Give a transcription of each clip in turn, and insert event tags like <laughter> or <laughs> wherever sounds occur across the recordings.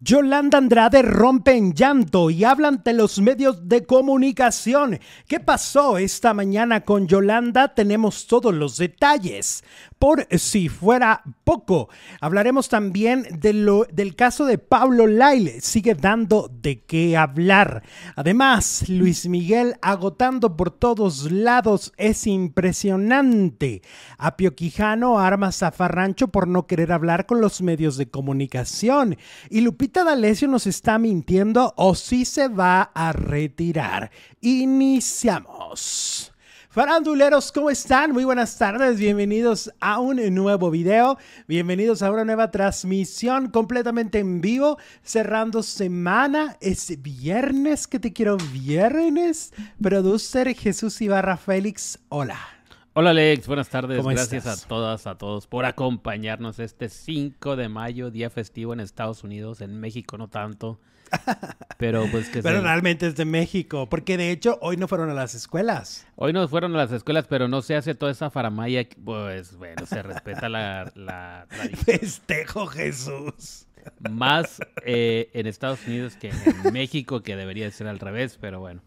Yolanda Andrade rompe en llanto y habla ante los medios de comunicación. ¿Qué pasó esta mañana con Yolanda? Tenemos todos los detalles. Por si fuera poco, hablaremos también del caso de Pablo Laile. Sigue dando de qué hablar. Además, Luis Miguel agotando por todos lados es impresionante. Apio Quijano arma zafarrancho por no querer hablar con los medios de comunicación. Y Lupita D'Alessio nos está mintiendo o si se va a retirar. Iniciamos. Faranduleros, ¿cómo están? Muy buenas tardes, bienvenidos a un nuevo video, bienvenidos a una nueva transmisión completamente en vivo, cerrando semana, es viernes, que te quiero viernes, producer Jesús Ibarra Félix, hola. Hola Alex, buenas tardes. Gracias a todas, a todos por acompañarnos este 5 de mayo, día festivo en Estados Unidos, en México no tanto. <laughs> Pero pues que Pero realmente es de México, porque de hecho hoy no fueron a las escuelas. Hoy no fueron a las escuelas, pero no se hace toda esa faramaya, pues bueno, se respeta la, la <laughs> Festejo Jesús. Más eh, en Estados Unidos que en México, que debería ser al revés, pero bueno.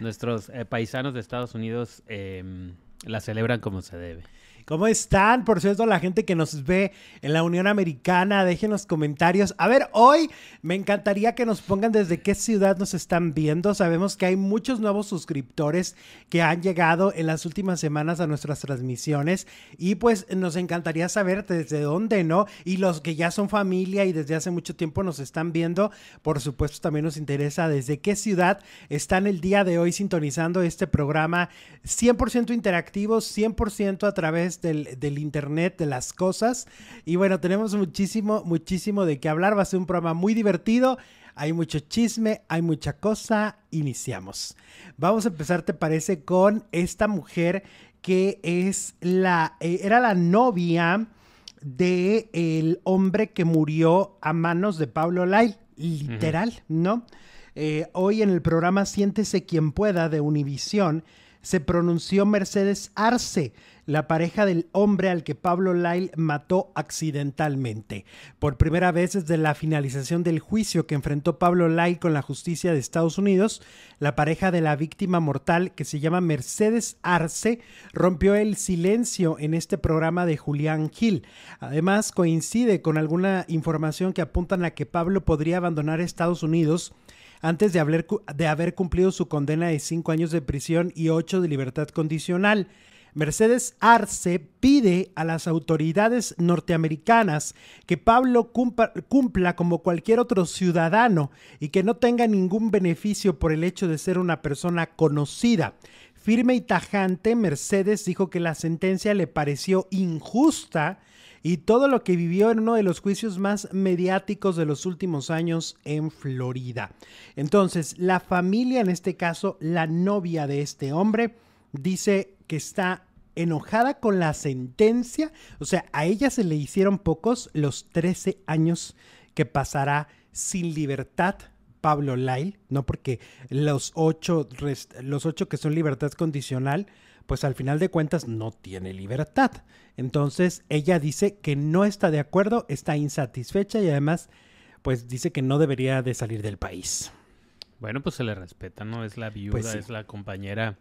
Nuestros eh, paisanos de Estados Unidos... Eh, la celebran como se debe. ¿Cómo están? Por cierto, la gente que nos ve en la Unión Americana, dejen los comentarios. A ver, hoy me encantaría que nos pongan desde qué ciudad nos están viendo. Sabemos que hay muchos nuevos suscriptores que han llegado en las últimas semanas a nuestras transmisiones y pues nos encantaría saber desde dónde, ¿no? Y los que ya son familia y desde hace mucho tiempo nos están viendo, por supuesto también nos interesa desde qué ciudad están el día de hoy sintonizando este programa 100% interactivo, 100% a través del, Internet, de las cosas. Y bueno, tenemos muchísimo, muchísimo de qué hablar. Va a ser un programa muy divertido. Hay mucho chisme, hay mucha cosa. Iniciamos. Vamos a empezar, ¿te parece? Con esta mujer que es la, eh, era la novia de el hombre que murió a manos de Pablo Lai, literal, ¿no? Eh, hoy en el programa Siéntese quien pueda de Univisión se pronunció Mercedes Arce, la pareja del hombre al que Pablo Lyle mató accidentalmente. Por primera vez desde la finalización del juicio que enfrentó Pablo Lyle con la justicia de Estados Unidos, la pareja de la víctima mortal, que se llama Mercedes Arce, rompió el silencio en este programa de Julián Gil. Además, coincide con alguna información que apuntan a que Pablo podría abandonar Estados Unidos antes de haber, de haber cumplido su condena de cinco años de prisión y ocho de libertad condicional. Mercedes Arce pide a las autoridades norteamericanas que Pablo cumpla, como cualquier otro ciudadano y que no tenga ningún beneficio por el hecho de ser una persona conocida. Firme y tajante, Mercedes dijo que la sentencia le pareció injusta y todo lo que vivió en uno de los juicios más mediáticos de los últimos años en Florida. Entonces, la familia, en este caso, la novia de este hombre, dice que está enojada con la sentencia. O sea, a ella se le hicieron pocos los 13 años que pasará sin libertad Pablo Lyle, ¿no? Porque los ocho, los ocho que son libertad condicional, pues al final de cuentas no tiene libertad. Entonces ella dice que no está de acuerdo, está insatisfecha y además pues dice que no debería de salir del país. Bueno, pues se le respeta, ¿no? Es la viuda, pues es la compañera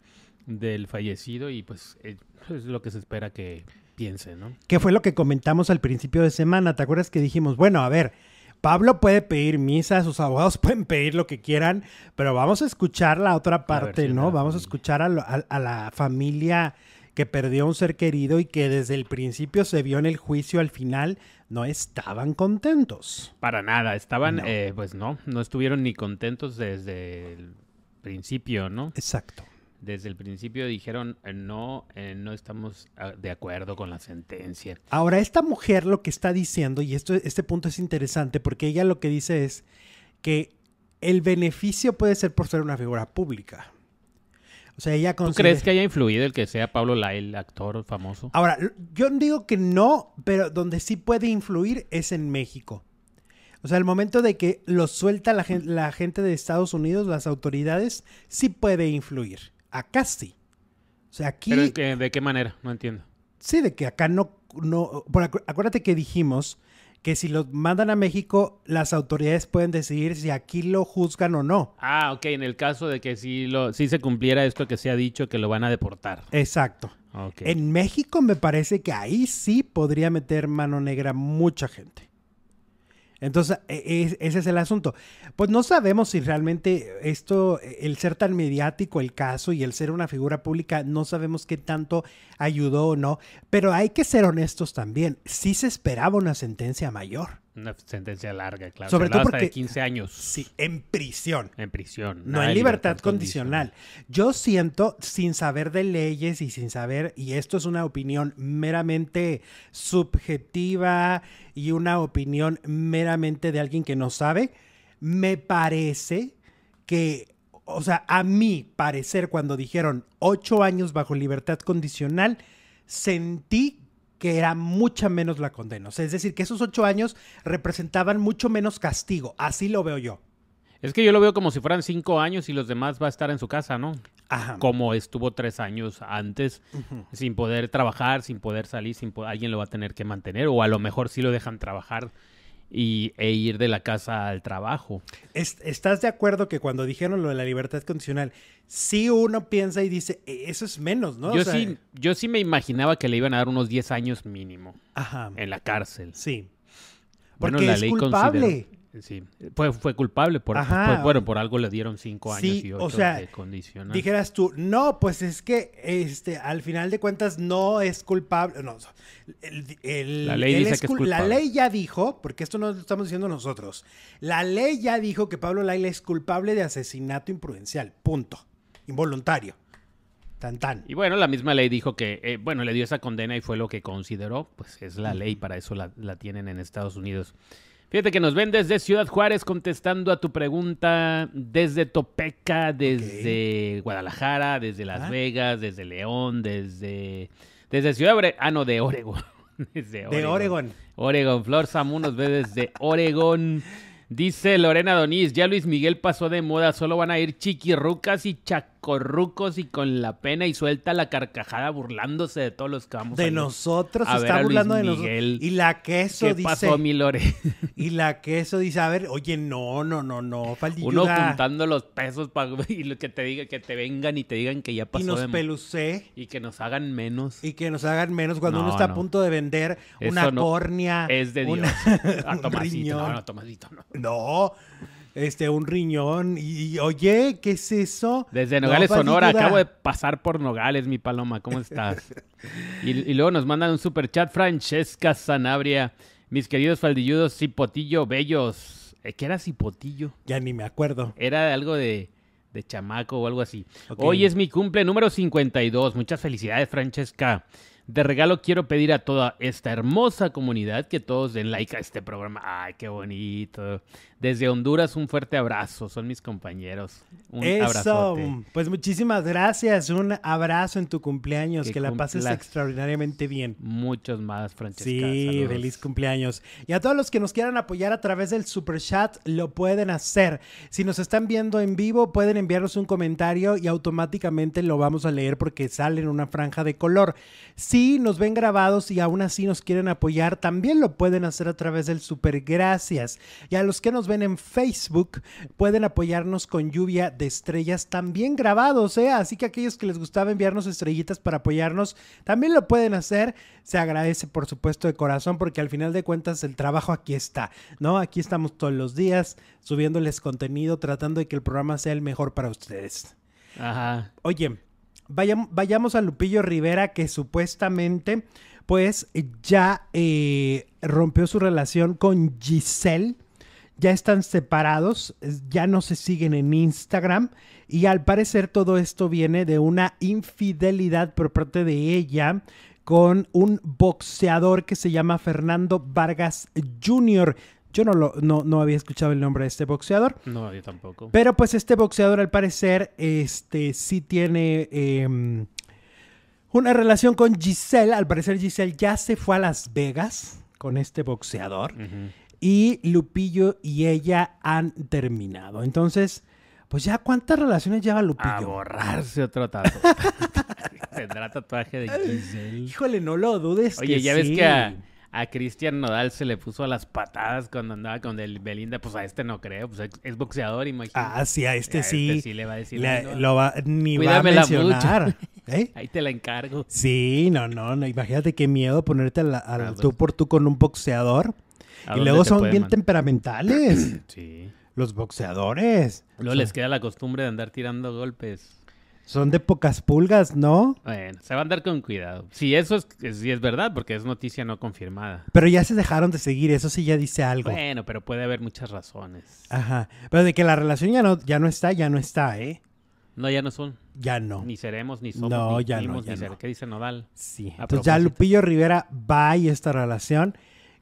del fallecido y pues eh, es lo que se espera que piense, ¿no? ¿Qué fue lo que comentamos al principio de semana? ¿Te acuerdas que dijimos, bueno, a ver, Pablo puede pedir misa, sus abogados <laughs> pueden pedir lo que quieran, pero vamos a escuchar la otra parte, ¿no? Vamos a escuchar a, la familia que perdió un ser querido y que desde el principio se vio en el juicio al final no estaban contentos. Para nada, estaban, eh, pues no, no estuvieron ni contentos desde el principio, ¿no? Exacto desde el principio dijeron eh, no, eh, no estamos ah, de acuerdo con la sentencia. Ahora, esta mujer lo que está diciendo, y esto, este punto es interesante, porque ella lo que dice es que el beneficio puede ser por ser una figura pública. O sea, ella ¿Tú crees que haya influido el que sea Pablo Lyle, actor famoso? Ahora, yo digo que no, pero donde sí puede influir es en México. O sea, el momento de que lo suelta la la gente de Estados Unidos, las autoridades, sí puede influir. Acá sí. O sea, aquí... ¿Pero de qué manera? No entiendo. Sí, de que acá no... no acuérdate que dijimos que si lo mandan a México, las autoridades pueden decidir si aquí lo juzgan o no. Ah, ok, en el caso de que si lo, si se cumpliera esto que se ha dicho, que lo van a deportar. Exacto. En México me parece que ahí sí podría meter mano negra mucha gente. Entonces, e, ese es el asunto. Pues no sabemos si realmente esto, el ser tan mediático el caso y el ser una figura pública, no sabemos qué tanto ayudó o no, pero hay que ser honestos también. Sí se esperaba una sentencia mayor. Una sentencia larga, claro. Sobre todo porque... 15 años. Sí, en prisión. En prisión. No en libertad, condicional. Yo siento, sin saber de leyes y sin saber, y esto es una opinión meramente subjetiva y una opinión meramente de alguien que no sabe, me parece que, o sea, a mí parecer cuando dijeron ocho años bajo libertad condicional, sentí que era mucha menos la condena. es decir, que esos ocho años representaban mucho menos castigo. Así lo veo yo. Es que yo lo veo como si fueran cinco años y los demás va a estar en su casa, ¿no? Ajá. Como estuvo tres años antes, sin poder trabajar, sin poder salir, sin alguien lo va a tener que mantener, o a lo mejor sí lo dejan trabajar y, e ir de la casa al trabajo. ¿Estás de acuerdo que cuando dijeron lo de la libertad condicional, sí uno piensa y dice, e, eso es menos, ¿no? Yo, sí, yo sí me imaginaba que le iban a dar unos 10 años mínimo en la cárcel. Sí. Porque la es ley culpable. Sí, fue, fue culpable, por, bueno, por algo le dieron cinco años y ocho o sea, de condicional. Dijeras tú, no, pues es que este, al final de cuentas no es culpable. No, la ley dice que es culpable. La ley ya dijo, porque esto no lo estamos diciendo nosotros, la ley ya dijo que Pablo Laila es culpable de asesinato imprudencial, punto, involuntario. Tan, tan. Y bueno, la misma ley dijo que, eh, bueno, le dio esa condena y fue lo que consideró, pues es la ley, para eso la, la tienen en Estados Unidos. Fíjate que nos ven desde Ciudad Juárez contestando a tu pregunta desde Topeca, desde Guadalajara, desde Las ah. Vegas, desde León, desde desde Ciudad Ah, no, de Oregon. <laughs> desde Oregon. De Oregon. Oregon. Flor Samu nos ve desde <laughs> Oregon. Dice Lorena Donís, ya Luis Miguel pasó de moda, solo van a ir chiquirrucas y chacorrucos y con la pena y suelta la carcajada burlándose de todos los que vamos De nosotros, se está burlando de nosotros. Y la queso ¿Qué dice... pasó, mi Lore? <laughs> y la queso dice, a ver, oye, no, no, no, no, Uno juntando los pesos para <laughs> y que te diga, que te vengan y te digan que ya pasó Y nos pelucé. Y que nos hagan menos. Y que nos hagan menos cuando uno está a punto de vender una córnea. Es de Dios. <laughs> a Tomasito, no, no, Tomasito, no. No, este, un riñón. Y, oye, ¿qué es eso? Desde Nogales, Sonora. Acabo de pasar por Nogales, mi paloma. ¿Cómo estás? <laughs> y, luego nos mandan un super chat. Francesca Sanabria. Mis queridos faldilludos, cipotillo bellos. Eh, ¿Qué era cipotillo? Ya ni me acuerdo. Era algo de, de chamaco o algo así. Hoy es mi cumple número 52. Muchas felicidades, Francesca. De regalo quiero pedir a toda esta hermosa comunidad que todos den like a este programa. Ay, qué bonito. Desde Honduras, un fuerte abrazo. Son mis compañeros. Un Eso. Pues muchísimas gracias. Un abrazo en tu cumpleaños. Que, la pases extraordinariamente bien. Muchos más, Francesca. Sí, feliz cumpleaños. Y a todos los que nos quieran apoyar a través del super chat, lo pueden hacer. Si nos están viendo en vivo, pueden enviarnos un comentario y automáticamente lo vamos a leer porque sale en una franja de color. Si nos ven grabados y aún así nos quieren apoyar, también lo pueden hacer a través del super gracias. Y a los que nos ven en Facebook, pueden apoyarnos con lluvia de estrellas también grabados, ¿eh? Así que aquellos que les gustaba enviarnos estrellitas para apoyarnos, también lo pueden hacer. Se agradece, por supuesto, de corazón, porque al final de cuentas el trabajo aquí está, ¿no? Aquí estamos todos los días subiéndoles contenido, tratando de que el programa sea el mejor para ustedes. Ajá. Oye, vayamos, vayamos a Lupillo Rivera, que supuestamente, pues, ya eh, rompió su relación con Giselle ya están separados, ya no se siguen en Instagram y al parecer todo esto viene de una infidelidad por parte de ella con un boxeador que se llama Fernando Vargas Jr. Yo no, lo, no, había escuchado el nombre de este boxeador. No, yo tampoco. Pero pues este boxeador al parecer este, sí tiene em, una relación con Giselle. Al parecer Giselle ya se fue a Las Vegas con este boxeador y Lupillo y ella han terminado. Entonces, pues ya, ¿cuántas relaciones lleva Lupillo? A borrarse otro tatuaje. <laughs> Tendrá tatuaje de Giselle. Híjole, no lo dudes. Oye, ya ves que a, a Cristian Nodal se le puso a las patadas cuando andaba con el Belinda. Pues a este no creo, pues es, es boxeador, imagínate. Ah, sí, a este A sí. este sí le va a decir, le- "No, lo va- ni va a mencionar. <laughs> ¿Eh? Ahí te la encargo. Sí, no, no, no, imagínate qué miedo ponerte al, al Ah, tú pues. por tú con un boxeador. ¿A Y luego son bien mandar? temperamentales, <clears throat> Sí. los boxeadores. Luego les queda la costumbre de andar tirando golpes. Son de pocas pulgas, ¿no? Bueno, se va a andar con cuidado. Si eso es, sí es verdad, porque es noticia no confirmada. Pero ya se dejaron de seguir, eso sí ya dice algo. Bueno, pero puede haber muchas razones. Ajá. Pero de que la relación ya no, ya no está, ya no está, ¿eh? No, ya no son. Ya no. Ni seremos, ni somos, No, ni ya no, ya ni no. ser- ¿Qué dice Nodal? Sí. A Entonces ya. Lupillo Rivera va y esta relación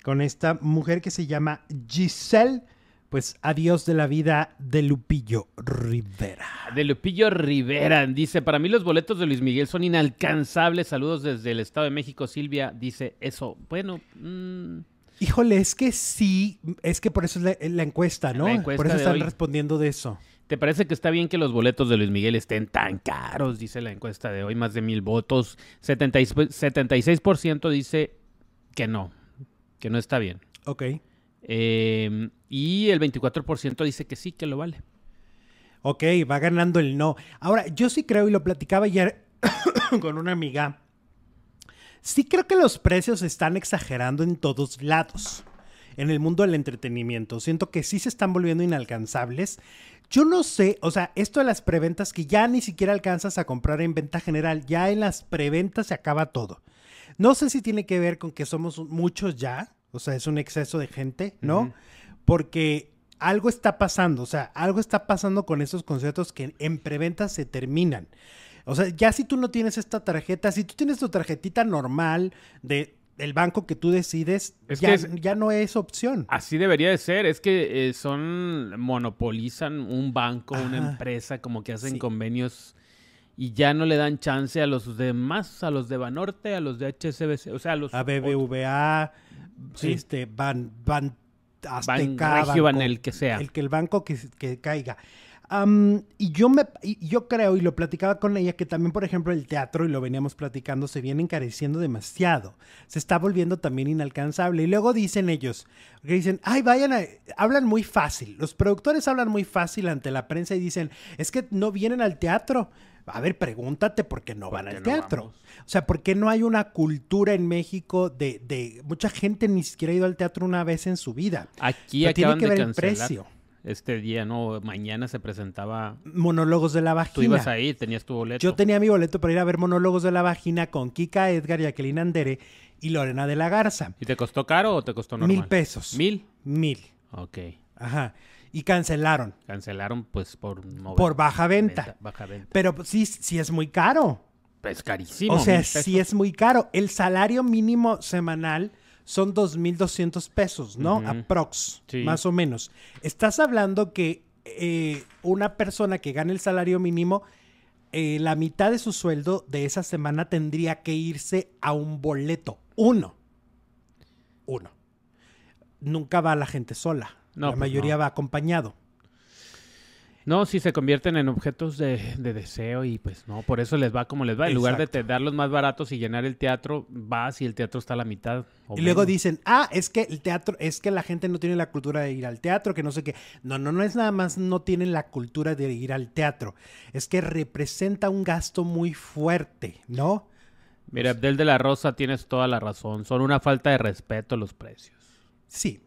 con esta mujer que se llama Giselle. Pues adiós de la vida de Lupillo Rivera. De Lupillo Rivera dice, para mí los boletos de Luis Miguel son inalcanzables. Saludos desde el Estado de México. Silvia dice eso. Bueno, mm, Híjole, es que sí, es que por eso es la, la encuesta, ¿no? La encuesta por eso están hoy. respondiendo de eso. ¿te parece que está bien que los boletos de Luis Miguel estén tan caros? Dice la encuesta de hoy, más de mil votos. 70 y- 76% dice que no, que no está bien. Ok. Eh, y el 24% dice que sí, que lo vale. Ok, va ganando el no. Ahora, yo sí creo, y lo platicaba ayer <coughs> con una amiga, sí creo que los precios están exagerando en todos lados. En el mundo del entretenimiento. Siento que sí se están volviendo inalcanzables. Yo no sé, o sea, esto de las preventas que ya ni siquiera alcanzas a comprar en venta general, ya en las preventas se acaba todo. No sé si tiene que ver con que somos muchos ya, o sea, es un exceso de gente, ¿no? Porque algo está pasando, o sea, algo está pasando con esos conciertos que en preventa se terminan. O sea, ya si tú no tienes esta tarjeta, si tú tienes tu tarjetita normal de del banco que tú decides, Es ya, que es- ya no es opción. Así debería de ser. Es que eh, son, monopolizan un banco, una empresa, como que hacen Sí. convenios y ya no le dan chance a los demás, a los de Banorte, a los de HSBC, o sea, a los... A BBVA, Sí. este, Ban, Ban, Azteca, Banregio, Banco- Banel, que sea. El que el banco que, que caiga. Am, y yo me y yo creo, y lo platicaba con ella, que también, por ejemplo, el teatro, y lo veníamos platicando, se viene encareciendo demasiado. Se está volviendo también inalcanzable. Y luego dicen ellos, que dicen, ay, vayan a. Hablan muy fácil. Los productores hablan muy fácil ante la prensa y dicen, es que no vienen al teatro. A ver, pregúntate por qué no ¿Por van al no teatro. vamos? O sea, ¿por qué no hay una cultura en México de, de. Mucha gente ni siquiera ha ido al teatro una vez en su vida. Aquí Pero tiene acaban que de ver el precio. Este día, no, mañana se presentaba... Monólogos de la vagina. Tú ibas a ir, tenías tu boleto. Yo tenía mi boleto para ir a ver Monólogos de la Vagina con Kika Edgar, Jacqueline Andere y Lorena de la Garza. ¿Y te costó caro o te costó normal? Mil pesos. ¿Mil? Mil. Ok. Ajá. Y cancelaron Cancelaron pues por... no por baja venta. Baja venta. Pero pues, sí, sí es muy caro. Pues carísimo. o sea, sí es muy caro. El salario mínimo semanal son 2.200 pesos, ¿no? Ujú. Aprox, Sí. más o menos. Estás hablando que eh, una persona que gane el salario mínimo, eh, la mitad de su sueldo de esa semana tendría que irse a un boleto. Uno. Uno. Nunca va la gente sola. No, la pues mayoría no. va acompañado. No, sí se convierten en objetos de, de deseo y pues no, por eso les va como les va. En lugar de te Exacto. darlos más baratos y llenar el teatro, vas y el teatro está a la mitad. Y luego dicen, ah, es que el teatro, es que la gente no tiene la cultura de ir al teatro, que no sé qué. No, no, no es nada más no tienen la cultura de ir al teatro. Es que representa un gasto muy fuerte, ¿no? Mira, Abdel de la Rosa, tienes toda la razón. Son una falta de respeto los precios. Sí.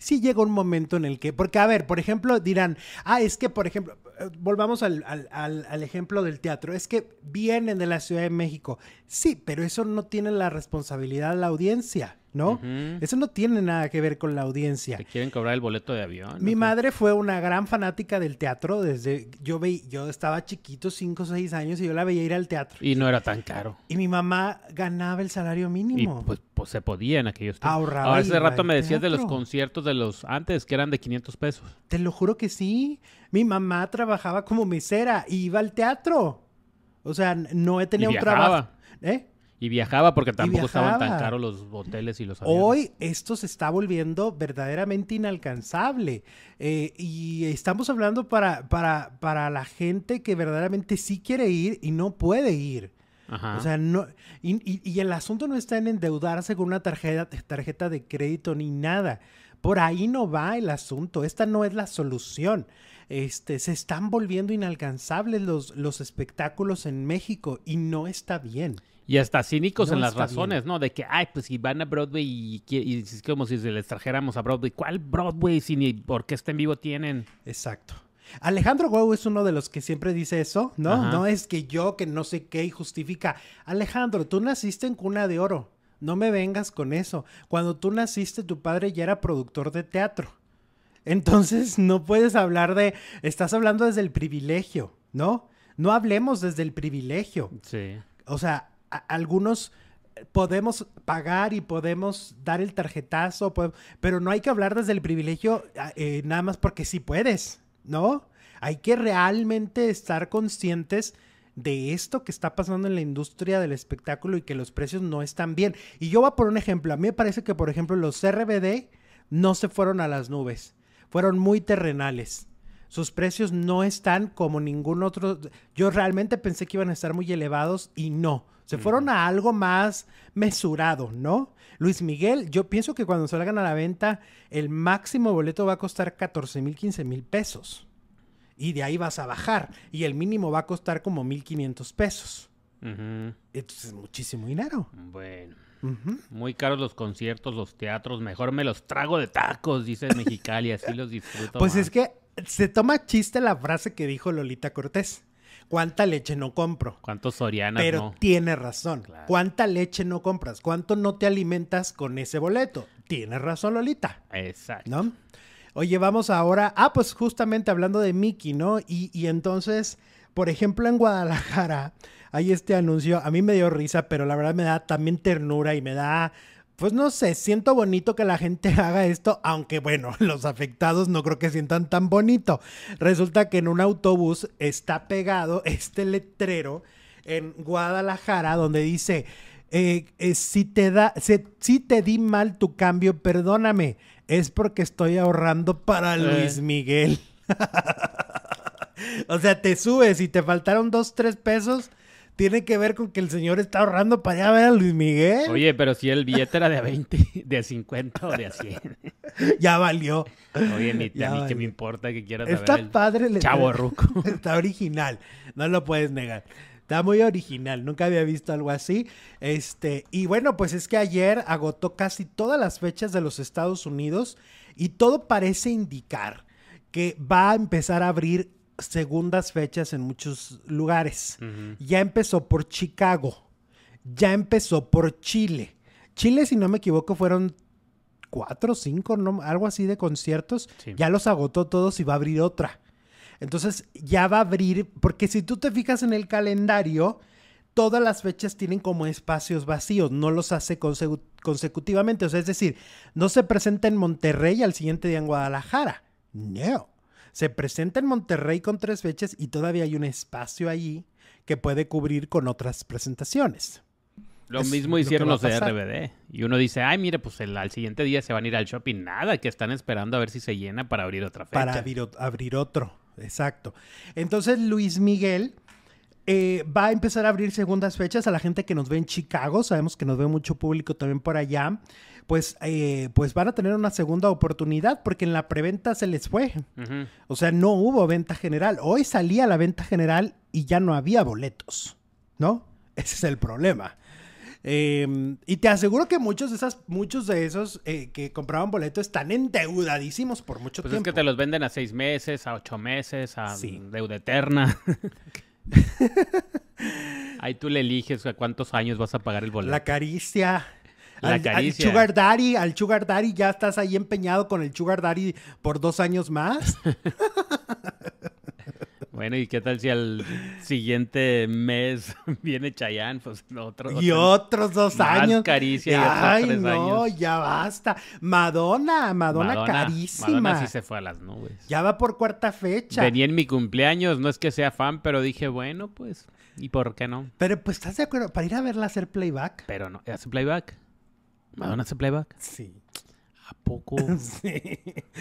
Sí llega un momento en el que, porque a ver, por ejemplo, dirán, ah, es que, por ejemplo, eh, volvamos al, al- al- al ejemplo del teatro, es que vienen de la Ciudad de México. Sí, pero eso no tiene la responsabilidad de la audiencia, ¿no? Eso no tiene nada que ver con la audiencia. Te quieren cobrar el boleto de avión. Mi ¿no? madre fue una gran fanática del teatro desde yo veí, yo estaba chiquito, 5 o 6 años y yo la veía ir al teatro. Y no era tan caro. Y mi mamá ganaba el salario Y mínimo. pues, pues se podía en aquellos tiempos. Ahorraba Ahora y hace rato me decías de los conciertos de los antes que eran de 500 pesos. Te lo juro que sí. Mi mamá trabajaba como mesera y iba al teatro. O sea, no he tenido un viajaba. trabajo. ¿Eh? Y viajaba porque tampoco estaban tan caros los hoteles y los aviones. Hoy esto se está volviendo verdaderamente inalcanzable. Eh, y estamos hablando para, para, para la gente que verdaderamente sí quiere ir y no puede ir. Ajá. O sea, no. Y, y- y el asunto no está en endeudarse con una tarjeta, tarjeta de crédito ni nada. Por ahí no va el asunto. Esta no es la solución. Este, se están volviendo inalcanzables los, los espectáculos en México y no está bien. Y hasta cínicos No en las razones, ¿no? De que, ay, pues si van a Broadway y, y es como si se les trajéramos a Broadway. ¿Cuál Broadway si ni orquesta en vivo tienen? Exacto. Alejandro Gou es uno de los que siempre dice eso, ¿no? Ajá. No es que yo, que no sé qué, y justifica. Alejandro, tú naciste en cuna de oro. No me vengas con eso. Cuando tú naciste, tu padre ya era productor de teatro. Entonces, no puedes hablar de. Estás hablando desde el privilegio, ¿no? No hablemos desde el privilegio. Sí. O sea, algunos podemos pagar y podemos dar el tarjetazo, pero no hay que hablar desde el privilegio eh, nada más porque sí puedes, ¿no? Hay que realmente estar conscientes de esto que está pasando en la industria del espectáculo y que los precios no están bien. Y yo voy a poner un ejemplo. A mí me parece que, por ejemplo, los RBD no se fueron a las nubes. Fueron muy terrenales. Sus precios no están como ningún otro. Yo realmente pensé que iban a estar muy elevados y no. Se fueron a algo más mesurado, ¿no? Luis Miguel, yo pienso que cuando salgan a la venta, el máximo boleto va a costar 14 mil, 15 mil pesos. Y de ahí vas a bajar. Y el mínimo va a costar como 1.500 pesos. Ujú. Entonces es muchísimo dinero. Bueno. Muy caros los conciertos, los teatros. Mejor me los trago de tacos, dice el Mexicali. Así los disfruto. Pues más. es que se toma chiste la frase que dijo Lolita Cortés. ¿Cuánta leche no compro? ¿Cuántos Sorianas Pero no? tiene razón. Claro. ¿Cuánta leche no compras? ¿Cuánto no te alimentas con ese boleto? Tiene razón, Lolita, Exacto. ¿no? Oye, vamos ahora. Ah, pues justamente hablando de Mickey, ¿no? Y, y entonces, por ejemplo, en Guadalajara hay este anuncio. A mí me dio risa, pero la verdad me da también ternura y me da. Pues no sé, siento bonito que la gente <laughs> haga esto, aunque bueno, <laughs> los afectados no creo que sientan tan bonito. Resulta que en un autobús está pegado este letrero en Guadalajara donde dice, eh, eh, si, te da, si, si te di mal tu cambio, perdóname, es porque estoy ahorrando para Luis Miguel. <laughs> o sea, te subes y te faltaron dos, tres pesos. Tiene que ver con que el señor está ahorrando para ir a ver a Luis Miguel. Oye, pero si el billete era de a 20, de a 50 o de a <laughs> 100. Ya valió. Oye, ni a mí que me importa que quieras Está saber padre el chavo <laughs> ruco. Está original, no lo puedes negar. Está muy original, nunca había visto algo así. Este, y bueno, pues es que ayer agotó casi todas las fechas de los Estados Unidos y todo parece indicar que va a empezar a abrir segundas fechas en muchos lugares. Ya empezó por Chicago, ya empezó por Chile. Chile, si no me equivoco, fueron cuatro, cinco, no, algo así de conciertos. Sí. Ya los agotó todos y va a abrir otra. Entonces ya va a abrir, porque si tú te fijas en el calendario, todas las fechas tienen como espacios vacíos, no los hace consecu- consecutivamente. O sea, es decir, no se presenta en Monterrey y al siguiente día en Guadalajara. No. Se presenta en Monterrey con tres fechas y todavía hay un espacio allí que puede cubrir con otras presentaciones. Lo Es mismo hicieron los de. RBD. Y uno dice, ay, mire, pues el- al siguiente día se van a ir al shopping. Nada, que están esperando a ver si se llena para abrir otra fecha. para abrir otro. Exacto. Entonces Luis Miguel eh, va a empezar a abrir segundas fechas a la gente que nos ve en Chicago. Sabemos que nos ve mucho público también por allá. Pues, eh, pues van a tener una segunda oportunidad porque en la preventa se les fue. O sea, no hubo venta general. Hoy salía la venta general y ya no había boletos, ¿no? <laughs> Ese es el problema. Eh, y te aseguro que muchos de, esas, muchos de esos eh, que compraban boletos están endeudadísimos por mucho Pues es tiempo. que te los venden a seis meses, a ocho meses, a Sí. deuda eterna. <laughs> <laughs> Ahí tú le eliges a cuántos años vas a pagar el boleto. La caricia. La al, al caricia. Sugar Daddy, al Sugar Daddy, ya estás ahí empeñado con el Sugar Daddy por dos años más. <laughs> Bueno, ¿y qué tal si al siguiente mes <laughs> viene Chayanne? Pues otro. y otro- otros dos más años. caricia y otros Ay, tres no, años. ya basta. Madonna, Madonna, carísima. Madonna sí se fue a las nubes. Ya va por cuarta fecha. Venía en mi cumpleaños, no es que sea fan, pero dije, bueno, pues, ¿y por qué no? Pero pues, ¿estás de acuerdo? Para ir a verla hacer playback. Pero no, ¿hace playback? ¿Madonna hace playback? Sí. ¿A poco? <laughs> Sí.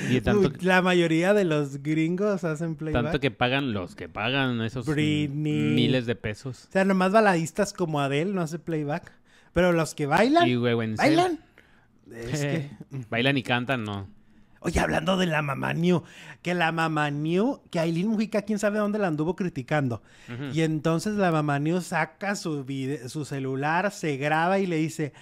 Y tanto, Uy, La mayoría de los gringos hacen playback. tanto que pagan los que pagan esos mm, Britney. miles de pesos. O sea, nomás baladistas como Adele no hace playback. Pero los que bailan, Y bailan. Es que... <laughs> Bailan y cantan, no. Oye, hablando de la mamá New, que la mamá New, que Aileen Mujica, quién sabe dónde la anduvo criticando. Y entonces la mamá New saca su celular, se graba y le dice,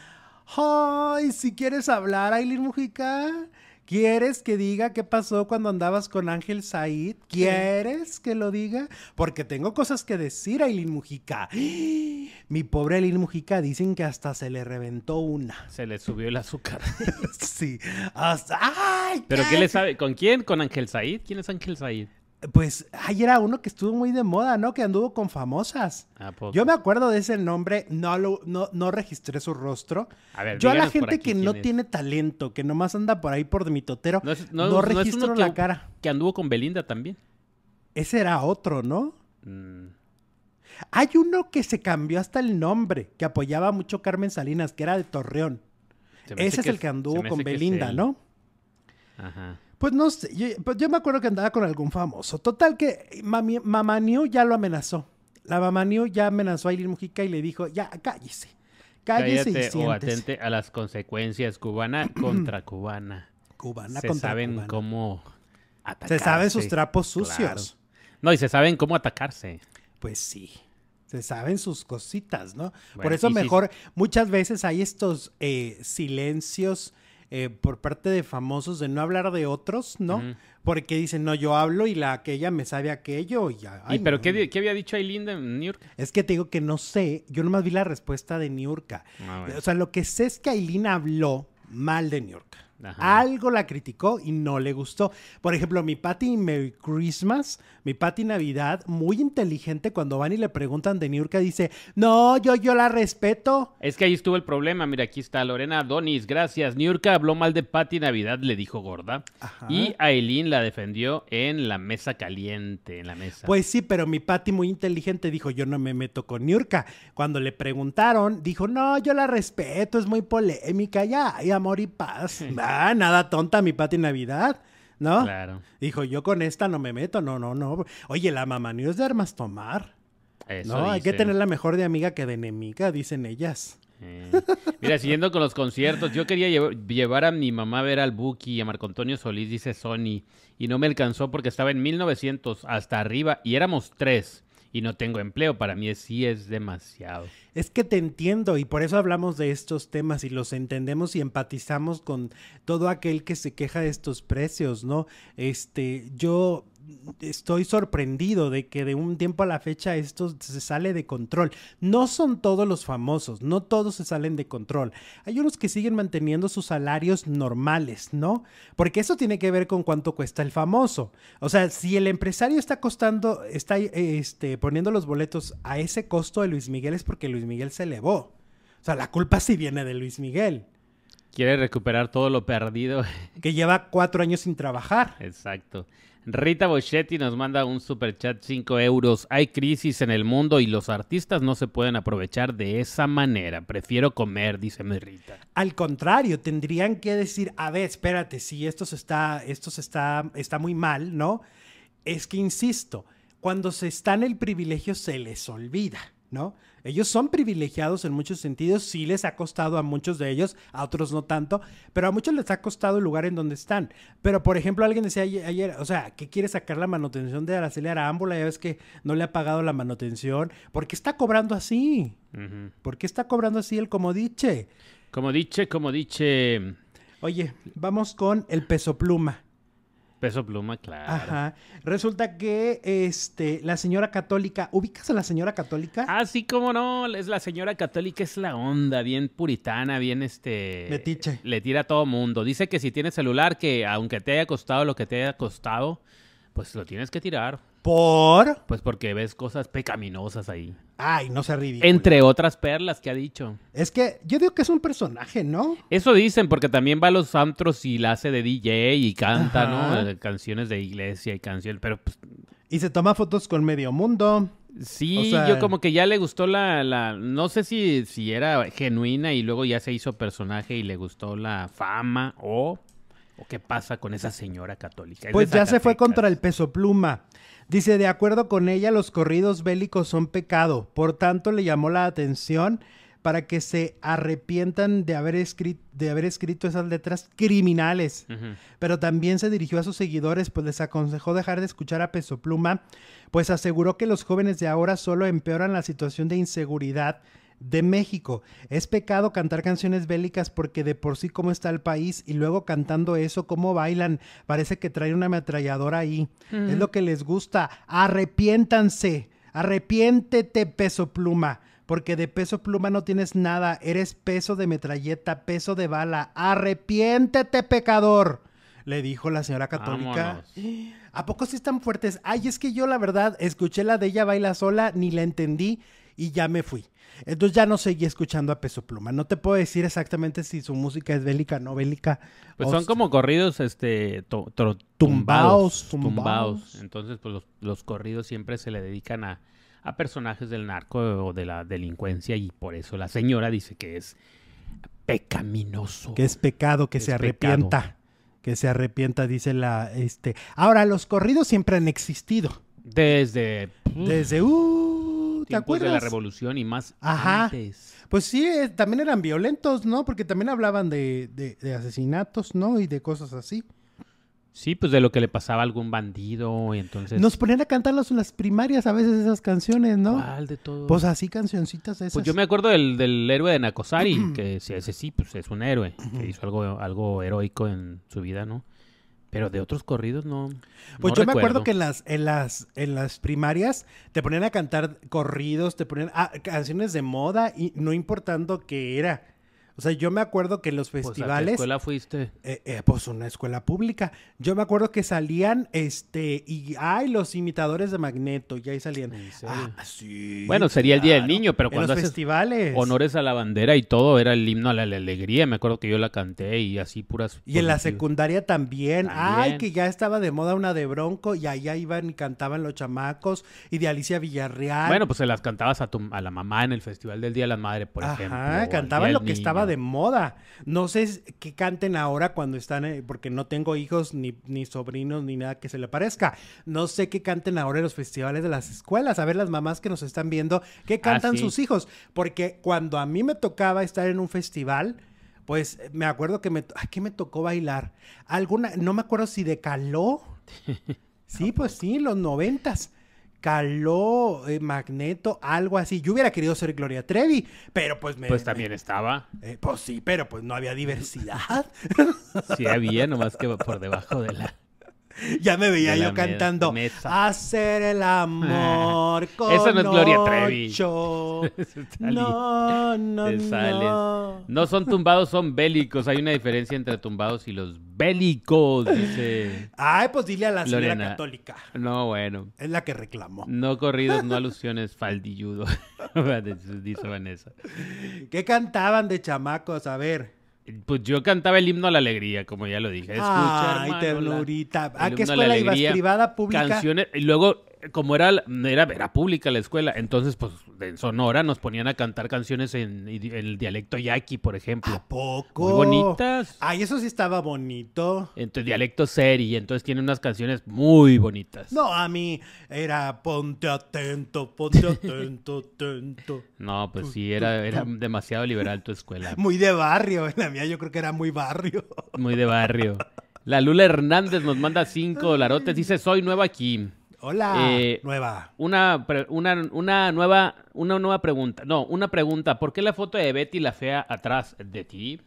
ay, si quieres hablar, Aileen Mujica, ¿quieres que diga qué pasó cuando andabas con Ángel Said? ¿Quieres que lo diga? Porque tengo cosas que decir, Aileen Mujica. <gasps> Mi pobre Aileen Mujica, dicen que hasta se le reventó una. Se le subió el azúcar. <laughs> sí, hasta... ¡Ay! ¿Pero qué le sabe? ¿Con quién? ¿Con Ángel Said? ¿Quién es Ángel Said? Pues ahí era uno que estuvo muy de moda, ¿no? Que anduvo con famosas. ¿A poco? Yo me acuerdo de ese nombre, no, lo, no, no registré su rostro. A ver, Yo a la gente que no es. tiene talento, que nomás anda por ahí por de mi totero, No no, es- no- no es registro que- la cara. Que anduvo con Belinda también. Ese era otro, ¿no? Mm, Hay uno que se cambió hasta el nombre, que apoyaba mucho Carmen Salinas, que era de Torreón. Ese es el que anduvo con Belinda. ¿no? Ajá. Pues no sé, yo, pues yo me acuerdo que andaba con algún famoso. Total que mami, Mamá New ya lo amenazó. La Mamá New ya amenazó a Aileen Mujica y le dijo, ya, cállese. Cállese y Cállate o siéntese. atente a las consecuencias cubana <clears throat> contra cubana. Cubana se contra saben cubana. cómo atacarse. Se saben sus trapos Claro. sucios. No, y se saben cómo atacarse. Pues sí. Se saben sus cositas, ¿no? Por eso y mejor, muchas veces hay estos eh, silencios eh, por parte de famosos de no hablar de otros, ¿no? Porque dicen, no, yo hablo y la aquella me sabe aquello y ya. ¿Y ay, pero qué, había dicho Aileen de New York? Es que te digo que no sé, yo nomás vi la respuesta de Niurka. Ah, bueno. O sea, lo que sé es que Aileen habló mal de Niurka. Ajá. Algo la criticó y no le gustó. Por ejemplo, mi Patty Merry Christmas, mi Patty Navidad, muy inteligente cuando van y le preguntan de Niurka, dice, no, yo, yo la respeto. Es que ahí estuvo el problema. Mira, aquí está Lorena Donis, gracias. Niurka habló mal de Patty Navidad, le dijo gorda. Ajá. Y Aileen la defendió en la mesa caliente, en la mesa. Pues sí, pero mi Patty muy inteligente dijo, yo no me meto con Niurka. Cuando le preguntaron, dijo, no, yo la respeto, es muy polémica, ya, hay amor y paz. <laughs> ah, nada tonta mi Patty Navidad, ¿no? Claro. Dijo, yo con esta no me meto, no, no, no. Oye, la mamá no es de armas tomar. Eso no, hay que tenerla mejor de amiga que de enemiga, dicen ellas. Eh, Mira, siguiendo con los conciertos, yo quería llev- llevar a mi mamá a ver al Buki y a Marco Antonio Solís, dice Sony, y no me alcanzó porque estaba en 1900 hasta arriba y éramos tres y no tengo empleo. Para mí sí es demasiado. Es que te entiendo y por eso hablamos de estos temas y los entendemos y empatizamos con todo aquel que se queja de estos precios, ¿no? Este, yo estoy sorprendido de que de un tiempo a la fecha esto se sale de control. No son todos los famosos, no todos se salen de control. Hay unos que siguen manteniendo sus salarios normales, ¿no? Porque eso tiene que ver con cuánto cuesta el famoso. O sea, si el empresario está costando, está este, poniendo los boletos a ese costo de Luis Miguel es porque Luis Miguel se elevó. O sea, la culpa sí viene de Luis Miguel, Quiere recuperar todo lo perdido. que lleva cuatro años sin trabajar. Exacto. Rita Boschetti nos manda un super chat 5 euros. Hay crisis en el mundo y los artistas no se pueden aprovechar de esa manera. Prefiero comer, dice mi Rita. Al contrario, tendrían que decir, a ver, espérate, si esto se está, esto se está, está muy mal, ¿no? Es que insisto, cuando se está en el privilegio se les olvida, ¿no? Ellos son privilegiados en muchos sentidos, sí les ha costado a muchos de ellos, a otros no tanto, pero a muchos les ha costado el lugar en donde están. Pero, por ejemplo, alguien decía ayer, o sea, que quiere sacar la manutención de Araceli Arámbula, ya ves que no le ha pagado la manutención, ¿por qué está cobrando así? ¿Por qué está cobrando así el comodiche? Como dice, como dice, Oye, vamos con el peso pluma. Peso pluma, claro. Ajá. Resulta que este, la señora católica, ¿ubicas a la señora católica? Ah, sí, cómo no, es la señora católica, es la onda, bien puritana, bien este... Metiche. Le tira a todo mundo. Dice que si tienes celular, que aunque te haya costado lo que te haya costado, pues lo tienes que tirar. Por. Pues porque ves cosas pecaminosas ahí. Ay, no se ridículo. Entre otras perlas que ha dicho. Es que yo digo que es un personaje, ¿no? Eso dicen, porque también va a los antros y la hace de DJ y canta, Ajá. ¿no? Eh, Canciones de iglesia y canciones, pero pues, Y se toma fotos con medio mundo. sí, O sea- yo como que ya le gustó la, la, no sé si, si era genuina y luego ya se hizo personaje y le gustó la fama o ¿O qué pasa con esa señora católica? ¿Es Pues ya se fue contra el peso pluma. Dice, de acuerdo con ella, los corridos bélicos son pecado. Por tanto, le llamó la atención para que se arrepientan de haber, escrito, de haber escrito esas letras criminales. Pero también se dirigió a sus seguidores, pues les aconsejó dejar de escuchar a Peso Pluma, pues aseguró que los jóvenes de ahora solo empeoran la situación de inseguridad de México. Es pecado cantar canciones bélicas porque de por sí cómo está el país y luego cantando eso, cómo bailan, parece que traen una ametralladora ahí. Es lo que les gusta. Arrepiéntanse, arrepiéntete Peso Pluma. Porque de peso pluma no tienes nada, eres peso de metralleta, peso de bala. Arrepiéntete, pecador, le dijo la señora católica. Vámonos. <gasps> ¿A poco sí están fuertes? Ay, es que yo la verdad escuché la de ella baila sola, ni la entendí y ya me fui. Entonces ya no seguí escuchando a Peso Pluma. No te puedo decir exactamente si su música es bélica o no bélica. Pues son como corridos, este, to- tro- Tumbaos, tumbados, tumbaos. tumbados. Entonces, pues los, los corridos siempre se le dedican a, a personajes del narco o de la delincuencia y por eso la señora dice que es pecaminoso. que es pecado, que Es se pecado. arrepienta. Que se arrepienta, dice la este. Ahora, los corridos siempre han existido. Desde Desde uh, ¿te tiempos de la acuerdas? revolución y más Ajá. antes. Pues sí, eh, también eran violentos, ¿no? Porque también hablaban de, de- de asesinatos, ¿no? Y de cosas así. Sí, pues de lo que le pasaba a algún bandido y entonces... Nos ponían a cantarlas en las primarias a veces esas canciones, ¿no? ¿Cuál de todos? Pues así cancioncitas esas. Pues yo me acuerdo del, del héroe de Nakosari, <clears throat> que ese sí, pues es un héroe, que hizo algo, algo heroico en su vida, ¿no? Pero de otros corridos no. Pues no yo me acuerdo que en las, en las, en las primarias te ponían a cantar corridos, te ponían ah, canciones de moda y no importando qué era. O sea, yo me acuerdo que en los Pues, ¿a qué festivales, escuela fuiste? eh, eh, pues una escuela pública, yo me acuerdo que salían, este, y ay, los imitadores de Magneto, y ahí salían. ¿En? Ah, sí. Bueno, sería el Día del. Niño, pero en cuando los haces festivales. honores a la bandera y todo, era el himno a la, la alegría. Me acuerdo que yo la canté y así puras. Y en la secundaria también. Ay, que ya estaba de moda una de Bronco y allá iban y cantaban los chamacos y de Alicia Villarreal. Bueno, pues se las cantabas a, tu, a la mamá en el Festival del Día de la Madre, por ejemplo. Ajá, al cantaban lo que estaba Niño. De moda. No sé qué canten ahora cuando están, eh, porque no tengo hijos, ni, ni sobrinos, ni nada que se le parezca. No sé qué canten ahora en los festivales de las escuelas. A ver las mamás que nos están viendo, qué cantan Ah, sí. sus hijos. Porque cuando a mí me tocaba estar en un festival, pues eh, me acuerdo que me, ay, ¿qué me tocó bailar? Alguna, no me acuerdo si de Caló. <laughs> Sí, pues sí, los noventas. Caló, eh, Magneto, algo así. Yo hubiera querido ser Gloria Trevi, pero pues me... Pues me- también estaba. eh, pues sí, pero pues no había diversidad. Sí había, nomás que por debajo de la... <laughs> ya me veía yo cantando. mesa. Hacer el amor <laughs> con Esa no es Gloria Trevi. <laughs> ocho". No, no, no. No son tumbados, son bélicos. Hay una diferencia entre tumbados y los bélicos, dice. Ay, pues dile a la señora Lorena. católica. No, bueno. Es la que reclamó. No corridos, no alusiones, faldilludo. dice Vanessa. ¿Qué cantaban de chamacos? A ver. Pues yo cantaba el himno a la alegría, como ya lo dije. Escucha, Ay, hermano, la- ternurita. ¿A el qué himno a la escuela ibas? alegría, ¿Privada, pública? Canciones, y luego, como era, era, era pública la escuela, entonces, pues, en Sonora nos ponían a cantar canciones en, en el dialecto yaqui, por ejemplo. ¿A poco? Muy bonitas. Ay, eso sí estaba bonito. Entonces, dialecto seri, entonces tiene unas canciones muy bonitas. No, a mí era ponte atento, ponte <laughs> atento, atento. No, pues sí, era, era demasiado liberal tu escuela. Muy de barrio, la mía yo creo que era muy barrio. Muy de barrio. La Lula Hernández nos manda cinco dolarotes. Dice, soy nueva aquí. Hola, Eh, nueva. Una, una, una nueva, una nueva pregunta. No, una pregunta. ¿Por qué la foto de Betty la fea atrás de ti?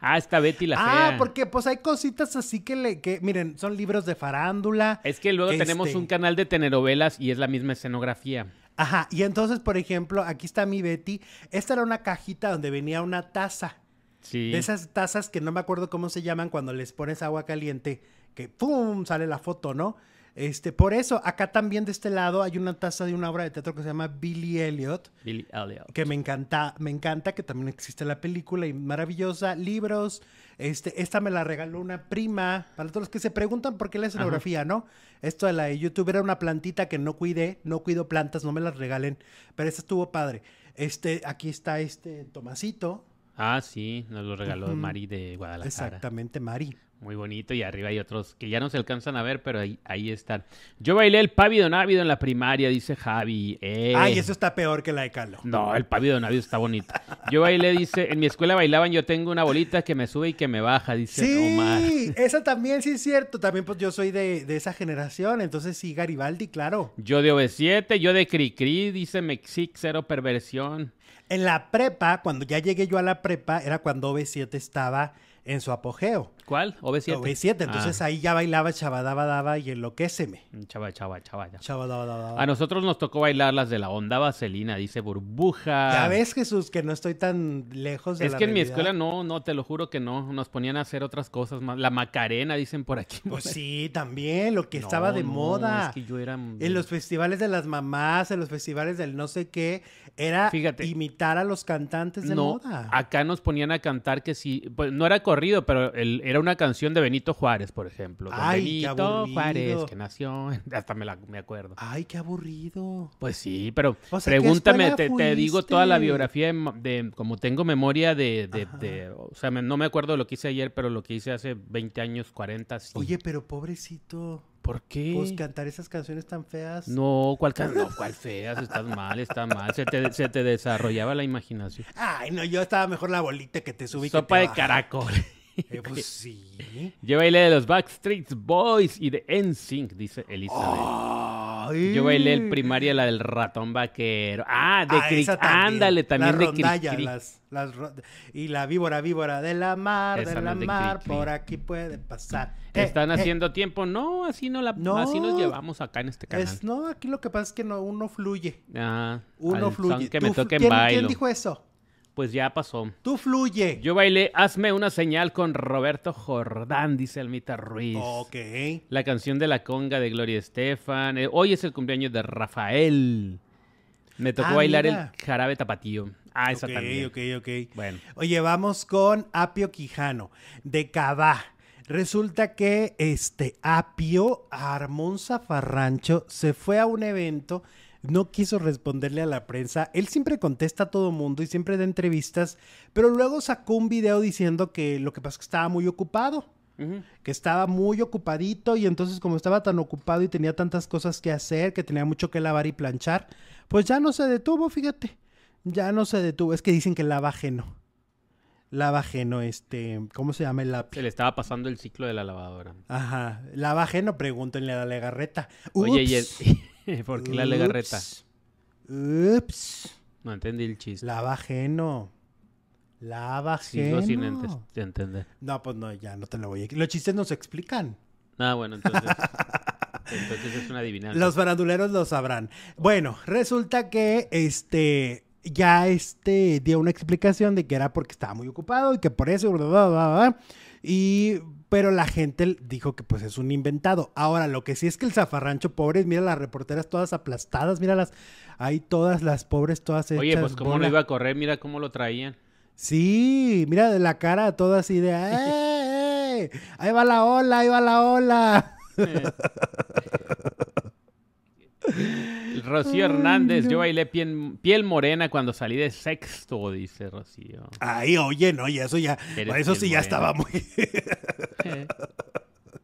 Ah, está Betty la Ah, fea. porque pues hay cositas así que le, que, miren, son libros de farándula. Es que luego tenemos Este- un canal de telenovelas y es la misma escenografía. Ajá, y entonces, por ejemplo, aquí está mi Betty. Esta era una cajita donde venía una taza. Sí. De esas tazas que no me acuerdo cómo se llaman cuando les pones agua caliente, que ¡pum! sale la foto, ¿no? Este, por eso, acá también de este lado hay una taza de una obra de teatro que se llama Billy Elliot, Billy Elliot. que me encanta, me encanta, que también existe la película y maravillosa, libros, este, esta me la regaló una prima, para todos los que se preguntan por qué la escenografía, ¿no? Esto de la de YouTube era una plantita que no cuidé, no cuido plantas, no me las regalen, pero esta estuvo padre. Este, aquí está este Tomasito, Ah, sí, nos lo regaló. Mari de Guadalajara. exactamente, Mari. Muy bonito y arriba hay otros que ya no se alcanzan a ver, pero ahí, ahí están. Yo bailé el pávido návido en la primaria, dice Javi. Eh. Ay, eso está peor que la de Calo. No, el pávido návido está bonito. Yo bailé, dice, en mi escuela bailaban, yo tengo una bolita que me sube y que me baja, dice Omar. Sí, esa también sí es cierto. También pues yo soy de, de esa generación, entonces sí, Garibaldi, claro. Yo de OV7, yo de Cricri, dice Mexic, cero perversión. En la prepa, cuando ya llegué yo a la prepa, era cuando OV7 estaba en su apogeo. ¿Cuál? OV7. OV7, entonces ahí ya bailaba Chabadaba Daba y Enloquéceme. Mm, Chava, chava, chava. ya. Chabadaba Daba. A nosotros nos tocó bailar las de la onda vaselina, dice Burbuja. Ya ves, Jesús, que no estoy tan lejos de Es la que en mi escuela no, no, te lo juro que no. Nos ponían a hacer otras cosas más. La Macarena, dicen por aquí. Pues sí, también, lo que <laughs> No, estaba de no, moda. Es que yo era... En los festivales de las mamás, en los festivales del no sé qué, era Fíjate. imitar a los cantantes de no, moda. acá nos ponían a cantar que sí, pues no era corrido, pero el- era una canción de Benito Juárez, por ejemplo. Don Ay, qué Benito. Juárez, que nació, <laughs> hasta me, la, me acuerdo. Ay, qué aburrido. Pues sí, pero O sea, ¿qué pregúntame, te, te digo toda la biografía de, mo- de- como tengo memoria de, de- de- o sea, me- no me acuerdo lo que hice ayer, pero lo que hice hace 20 años, 40, sí. Oye, pero pobrecito. ¿por qué? Pues cantar esas canciones tan feas. No, ¿cuál, no, ¿cuál feas? Estás mal, está mal. Se te, se te desarrollaba la imaginación. Ay, no, yo estaba mejor la bolita que te subí. que Sopa te de baja. caracol. Eh, pues sí. <laughs> Yo bailé de los Backstreet Boys y de NSYNC, dice Elizabeth. Ay. Yo bailé el primaria, la del ratón vaquero. Ah, de Ah, Cric. Ándale, también La de rondalla, Cric. las, las ro- y la víbora, víbora de la mar, Esa de la de mar, por aquí puede pasar. Eh, ¿Están eh, haciendo tiempo? No, así no la, No. así nos llevamos acá en este canal. es, no, aquí lo que pasa es que no, uno fluye. Ah, Uno fluye. que me toquen ¿Quién, bailo. ¿Quién dijo eso? Pues ya pasó. Tú fluye. Yo bailé Hazme una señal con Roberto Jordán, dice Almita Ruiz. Ok. La canción de la conga de Gloria Estefan. Eh, hoy es el cumpleaños de Rafael. Me tocó Ah, bailar mira. el jarabe tapatío. Ah, esa ok, también. ok, ok. Bueno. Oye, vamos con Apio Quijano, de Cabá. Resulta que este Apio armó un zafarrancho, se fue a un evento, no quiso responderle a la prensa. Él siempre contesta a todo mundo y siempre da entrevistas, pero luego sacó un video diciendo que lo que pasa es que estaba muy ocupado que estaba muy ocupadito y entonces como estaba tan ocupado y tenía tantas cosas que hacer, que tenía mucho que lavar y planchar, pues ya no se detuvo, fíjate. Ya no se detuvo. Es que dicen que lava ajeno. Lava ajeno, este, ¿cómo se llama el Se lápiz? le estaba pasando el ciclo de la lavadora. Ajá, lava ajeno, pregúntenle a la legarreta. Oye, y el- <laughs> <laughs> ¿por qué la legarreta? Ups. No entendí el chiste. Lava ajeno. Lava ajeno. Sigo sin ente- de entender. No, pues no, ya no te lo voy a... Los chistes no se explican. Ah, bueno, entonces. <laughs> entonces es una adivinanza. Los faranduleros lo sabrán. Bueno, resulta que este ya este dio una explicación de que era porque estaba muy ocupado y que por eso bla, bla, bla, bla, y pero la gente dijo que pues es un inventado. Ahora, lo que sí es que el zafarrancho pobres, mira las reporteras todas aplastadas, míralas, ahí todas las pobres todas hechas. Oye, pues cómo no bola. iba a correr, mira cómo lo traían. Sí, mira de la cara toda así de ¡Eh, eh! ahí va la ola, ahí va la ola. <laughs> <laughs> Rocío Hernández, yo bailé piel, piel morena cuando salí de sexto, dice Rocío. Ay, oye, no, y eso ya, Eres eso sí ya estaba muy,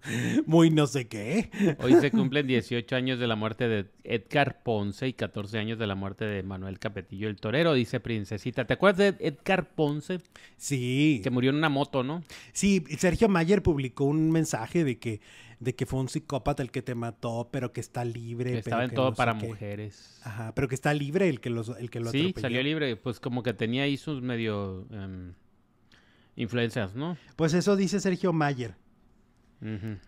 <laughs> muy no sé qué. Hoy se cumplen 18 años de la muerte de Edgar Ponce y 14 años de la muerte de Manuel Capetillo el Torero, dice Princesita. ¿Te acuerdas de Edgar Ponce? Sí, Que murió en una moto, ¿no? sí, Sergio Mayer publicó un mensaje de que, de que fue un psicópata el que te mató, pero que está libre. Que pero estaba en que todo no para qué. mujeres. Ajá, pero que está libre el que, los, el que lo Sí, atropelló. salió libre. Pues como que tenía ahí sus medio em, influencias, ¿no? Pues eso dice Sergio Mayer.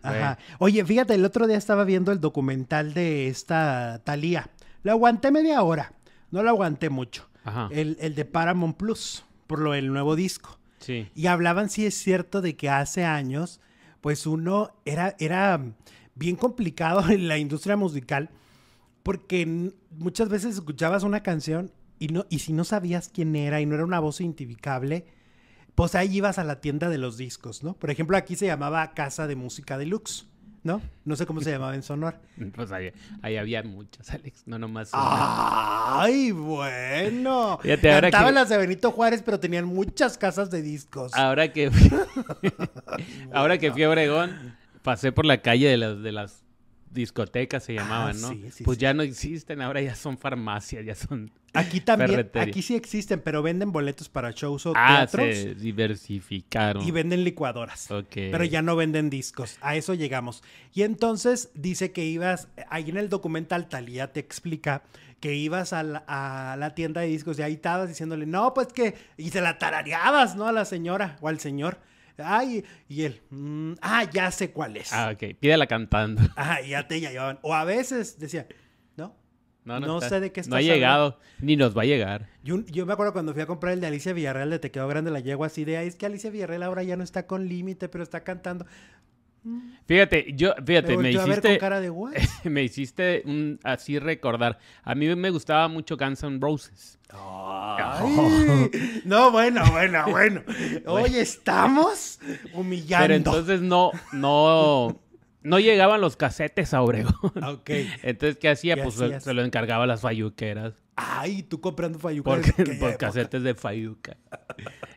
Ajá. Oye, fíjate, el otro día estaba viendo el documental de esta Thalía. Lo aguanté media hora. No lo aguanté mucho. Ajá. El, el de Paramount Plus, por lo del nuevo disco. Sí. Y hablaban, si es cierto, de que hace años, pues uno era, era bien complicado <laughs> en la industria musical, porque muchas veces escuchabas una canción y, no, y si no sabías quién era y no era una voz identificable, pues ahí ibas a la tienda de los discos, ¿no? Por ejemplo, aquí se llamaba Casa de Música Deluxe. ¿no? No sé cómo se llamaba en Sonora. <laughs> Pues ahí, ahí había muchas, Alex, no nomás una. ¡Ay, bueno! Fíjate, ahora Cantaban que- las de Benito Juárez, pero tenían muchas casas de discos. Ahora que <laughs> fui, <laughs> ahora que fui a Obregón, pasé por la calle de las de las discotecas se llamaban, ¿no? Ah, sí, sí, pues sí. ya no existen, ahora ya son farmacias, ya son <laughs> Aquí también, Ferretería. aquí sí existen, pero venden boletos para shows o Ah, teatros se diversificaron. y venden licuadoras. Ok. Pero ya no venden discos. A eso llegamos. Y entonces dice que ibas, ahí en el documental Talía te explica que ibas a la, a la tienda de discos y ahí estabas diciéndole, no, pues que, y se la tarareabas, ¿no? A la señora o al señor. Ay, y él, "Mm, ah, ya sé cuál es. Ah, ok. Pídela cantando. <laughs> Ah, ya te ya llevaban. O a veces decía, no. No sé de qué No ha estás llegado, ni nos va a llegar. Yo, yo me acuerdo cuando fui a comprar el de Alicia Villarreal de Te quedó grande la yegua así de, "Ay, es que Alicia Villarreal ahora ya no está con límite, pero está cantando. Fíjate, yo, fíjate, Me hiciste, cara de, "What?". <laughs> me hiciste un- así recordar. A mí me gustaba mucho Guns N' Roses. Ay, <laughs> <laughs> no, bueno, bueno, bueno. Hoy estamos humillando. Pero entonces no, no, no llegaban los casetes a Obregón. Ok. Entonces, ¿qué hacía? ¿Qué pues hacías? se lo encargaba a las fayuqueras. Ay, tú comprando Fayuca. Porque, desde aquella por época. casetes de Fayuca.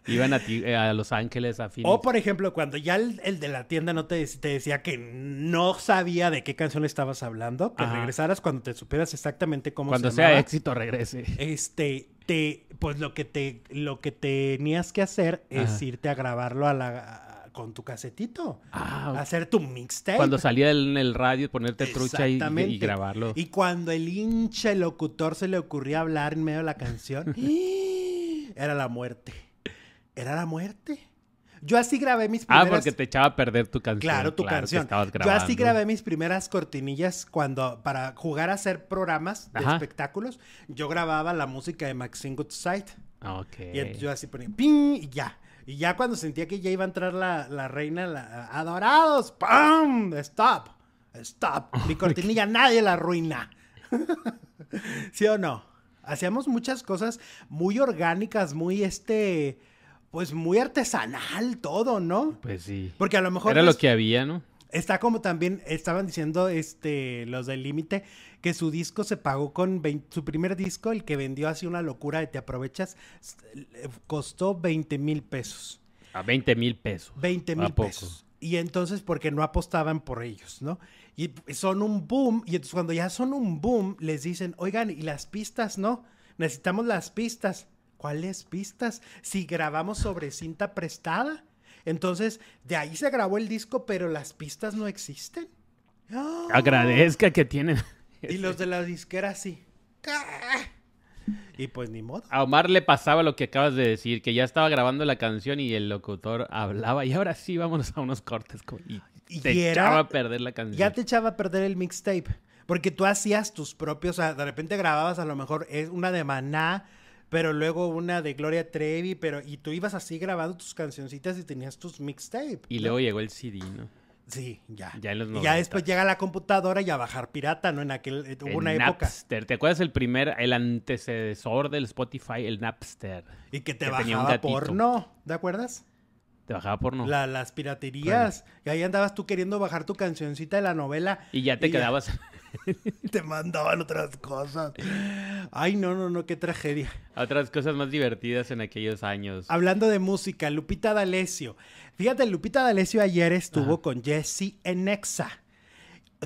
Iban a, ti- eh, a Los Ángeles, a Phoenix. O, por ejemplo, cuando ya el, el de la tienda no te, te decía que no sabía de qué canción estabas hablando, que Ajá. regresaras cuando te supieras exactamente cómo Cuando se sea llamaba. éxito, regrese. Este, te, pues lo que te, lo que tenías que hacer es Ajá. irte a grabarlo a la, con tu casetito. Ah, Hacer tu mixtape. Cuando salía en el radio, ponerte trucha y, y grabarlo. Y cuando el hincha, el locutor, se le ocurría hablar en medio de la canción, <laughs> era la muerte. Era la muerte. Yo así grabé mis Ah, primeras... porque te echaba a perder tu canción. Claro, tu canción. Yo así grabé mis primeras cortinillas cuando para jugar a hacer programas de Ajá. espectáculos. Yo grababa la música de Maxine Goodside. Ah, Ok. Y yo así ponía ¡ping! y ya. Y ya cuando sentía que ya iba a entrar la, la reina, la, adorados, ¡pam! ¡Stop! ¡Stop! <laughs> Mi cortinilla nadie la arruina. <laughs> ¿Sí o no? Hacíamos muchas cosas muy orgánicas, muy este, pues muy artesanal todo, ¿no? Pues sí. Porque a lo mejor Era lo que había, ¿no? Está como también estaban diciendo este los del límite que su disco se pagó con 20 su primer disco, el que vendió así una locura de te aprovechas, costó 20 mil pesos. A 20 mil pesos. 20 ¿A mil pesos. Y entonces porque no apostaban por ellos, ¿no? Y son un boom, y entonces cuando ya son un boom, les dicen, oigan, ¿y las pistas no? Necesitamos las pistas. ¿Cuáles pistas? Si grabamos sobre cinta prestada. Entonces, de ahí se grabó el disco, pero las pistas no existen. ¡Ah! Agradezca que tienen. Y los de la disquera sí. Y pues ni modo. A Omar le pasaba lo que acabas de decir, que ya estaba grabando la canción y el locutor hablaba. Y ahora sí, vámonos a unos cortes. co- Y Y te era- echaba a perder la canción. Ya te echaba a perder el mixtape. Porque tú hacías tus propios, o sea, de repente grababas a lo mejor es una de Maná, pero luego una de Gloria Trevi, pero y tú ibas así grabando tus cancioncitas y tenías tus mixtape. Y ¿no? luego llegó el CD, ¿no? Sí, ya. Ya en los y 90. ya después llega la computadora y a bajar pirata, ¿no? En aquel, eh, hubo El una época. Napster. ¿Te acuerdas el primer, el antecesor del Spotify, el Napster? Y que te que bajaba porno, ¿te acuerdas? ¿Te bajaba porno? La- las piraterías. Y ahí andabas tú queriendo bajar tu cancioncita de la novela. Y ya te y ya- quedabas... <laughs> <laughs> Te mandaban otras cosas. Ay, no, no, no, qué tragedia. a otras cosas más divertidas en aquellos años. Hablando de música, Lupita D'Alessio. Fíjate, Lupita D'Alessio ayer estuvo Ajá. con Jesse en Nexa.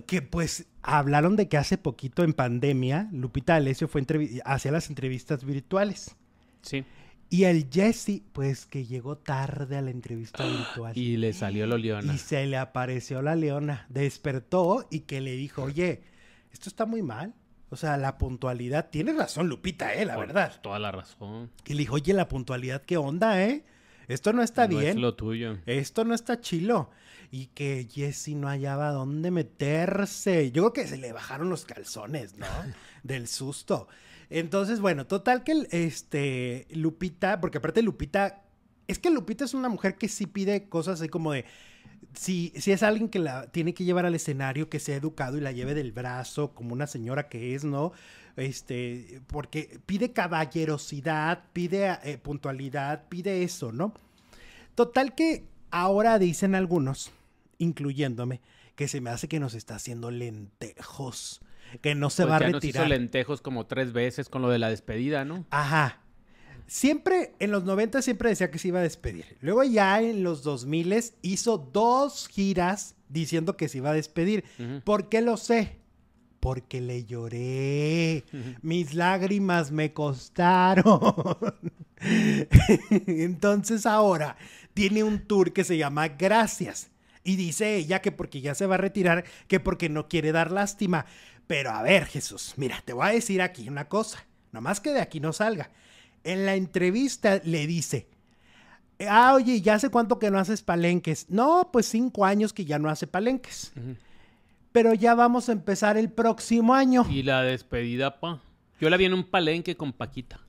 Que pues hablaron de que hace poquito en pandemia, Lupita D'Alessio fue hacía las entrevistas virtuales. Sí. Y el Jesse, pues que llegó tarde a la entrevista virtual. <gasps> Y le salió lo leona. Y se le apareció la leona. Despertó y que le dijo, oye, esto está muy mal. O sea, la puntualidad. Tiene razón Lupita, eh, la Por verdad. Toda la razón. Y le dijo, oye, la puntualidad, ¿qué onda, eh? Esto no está No bien. es lo tuyo. Esto no está chilo. Y que Jesse no hallaba dónde meterse. Yo creo que se le bajaron los calzones, ¿no? <laughs> Del susto. Entonces, bueno, total que este Lupita, porque aparte Lupita, es que Lupita es una mujer que sí pide cosas así como de, si, si es alguien que la tiene que llevar al escenario, que sea educado y la lleve del brazo, como una señora que es, ¿no? Este, porque pide caballerosidad, pide eh, puntualidad, pide eso, ¿no? Total que ahora dicen algunos, incluyéndome, que se me hace que nos está haciendo lentejos. Que no se Pues va a ya nos retirar. hizo lentejos como tres veces con lo de la despedida, ¿no? Ajá. Siempre, en los 90 siempre decía que se iba a despedir. Luego ya en los 2000 hizo dos giras diciendo que se iba a despedir. Ujú. ¿Por qué lo sé? Porque le lloré. Mis lágrimas me costaron. <laughs> Entonces ahora tiene un tour que se llama Gracias. Y dice ella que porque ya se va a retirar, que porque no quiere dar lástima. Pero a ver, Jesús, mira, te voy a decir aquí una cosa. Nomás que de aquí no salga. En la entrevista le dice, ah, oye, ¿ya hace cuánto que no haces palenques? No, pues cinco años que ya no hace palenques. Pero ya vamos a empezar el próximo año. Y la despedida, pa. Yo la vi en un palenque con Paquita.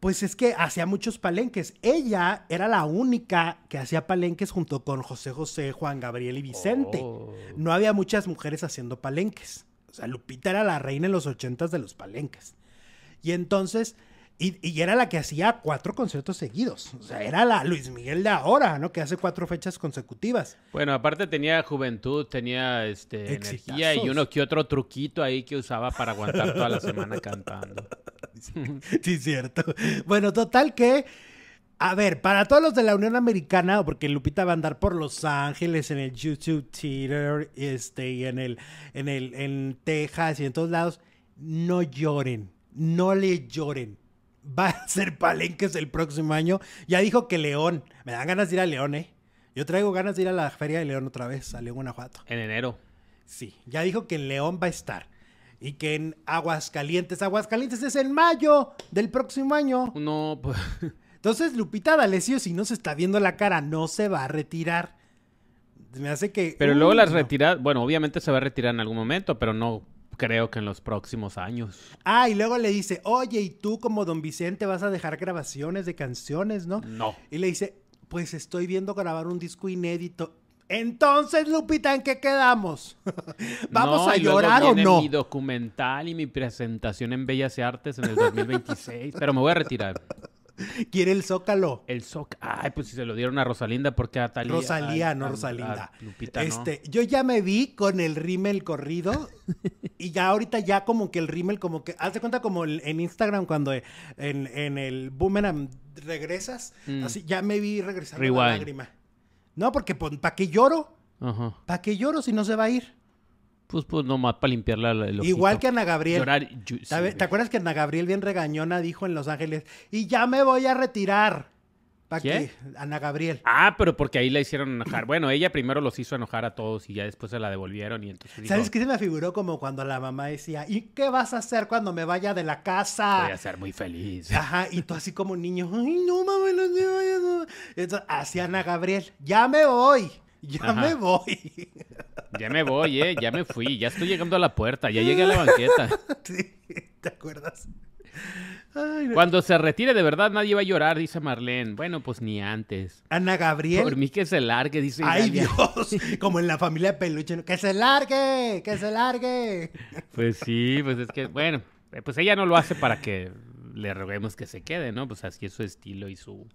Pues es que hacía muchos palenques. Ella era la única que hacía palenques junto con José José, Juan Gabriel y Vicente. Oh. No había muchas mujeres haciendo palenques. O sea, Lupita era la reina en los ochentas de los palenques. Y entonces, y, y era la que hacía cuatro conciertos seguidos. O sea, era la Luis Miguel de ahora, ¿no? Que hace cuatro fechas consecutivas. Bueno, aparte tenía juventud, tenía este, Exitazos. energía y uno que otro truquito ahí que usaba para aguantar toda la semana cantando. <laughs> Sí, cierto. Bueno, total que, a ver, para todos los de la Unión Americana, porque Lupita va a andar por Los Ángeles, en el YouTube Theater, este, y en el, en el, en Texas y en todos lados, no lloren, no le lloren. Va a ser palenques el próximo año. Ya dijo que León. Me dan ganas de ir a León, ¿eh? Yo traigo ganas de ir a la Feria de León otra vez, a León, Guanajuato. En enero. Sí, ya dijo que en León va a estar. Y que en Aguascalientes, Aguascalientes es en mayo del próximo año. No, pues, Entonces, Lupita D'Alessio, si no se está viendo la cara, no se va a retirar. Me hace que. pero luego las no. retira, bueno, obviamente se va a retirar en algún momento, pero no creo que en los próximos años. Ah, y luego le dice, oye, ¿y tú como don Vicente vas a dejar grabaciones de canciones, no? No. Y le dice, pues estoy viendo grabar un disco inédito. Entonces, Lupita, ¿en qué quedamos? <laughs> ¿Vamos No, a y luego llorar o viene no? Mi documental y mi presentación en Bellas Artes en el 2026, pero me voy a retirar. <laughs> Quiere el zócalo. El SOC, ay, pues si se lo dieron a Rosalinda, porque a Talía? Rosalía, no a- Rosalinda. a Lupita, no. este, yo ya me vi con el rímel corrido <laughs> y ya ahorita ya como que el rímel como que, haz de cuenta como el- en Instagram cuando en, en el boomerang regresas, Mm. así ya me vi regresando la lágrima. No, porque ¿para qué lloro? Ajá. ¿Para qué lloro si no se va a ir? Pues, pues nomás para limpiarla el ojito. Igual que Ana Gabriel. Llorar, yo- sí, ¿Sabe- ¿Te acuerdas que Ana Gabriel bien regañona dijo en Los Ángeles, y ya me voy a retirar? ¿Para qué? Ana Gabriel. Ah, pero porque ahí la hicieron enojar. Bueno, ella primero los hizo enojar a todos y ya después se la devolvieron y entonces dijo, ¿Sabes qué se me figuró como cuando la mamá decía, ¿y qué vas a hacer cuando me vaya de la casa? voy a ser muy feliz. Ajá, y tú así como niño, ay, no mames, no vayas. no". Entonces, hacia Ana Gabriel, ya me voy, ya Ajá. me voy. Ya me voy, eh, ya me fui, ya estoy llegando a la puerta, ya llegué a la banqueta. <laughs> Sí, ¿te acuerdas? Ay, no. Cuando se retire de verdad nadie va a llorar, dice Marlene. Bueno, pues ni antes. Ana Gabriel. Por mí que se largue, dice Ay. Dios, <laughs> como en la familia de Peluche, que se largue, que se largue. Pues sí, pues es que, bueno, eh, pues ella no lo hace para que le roguemos que se quede, ¿no? Pues así es su estilo y su...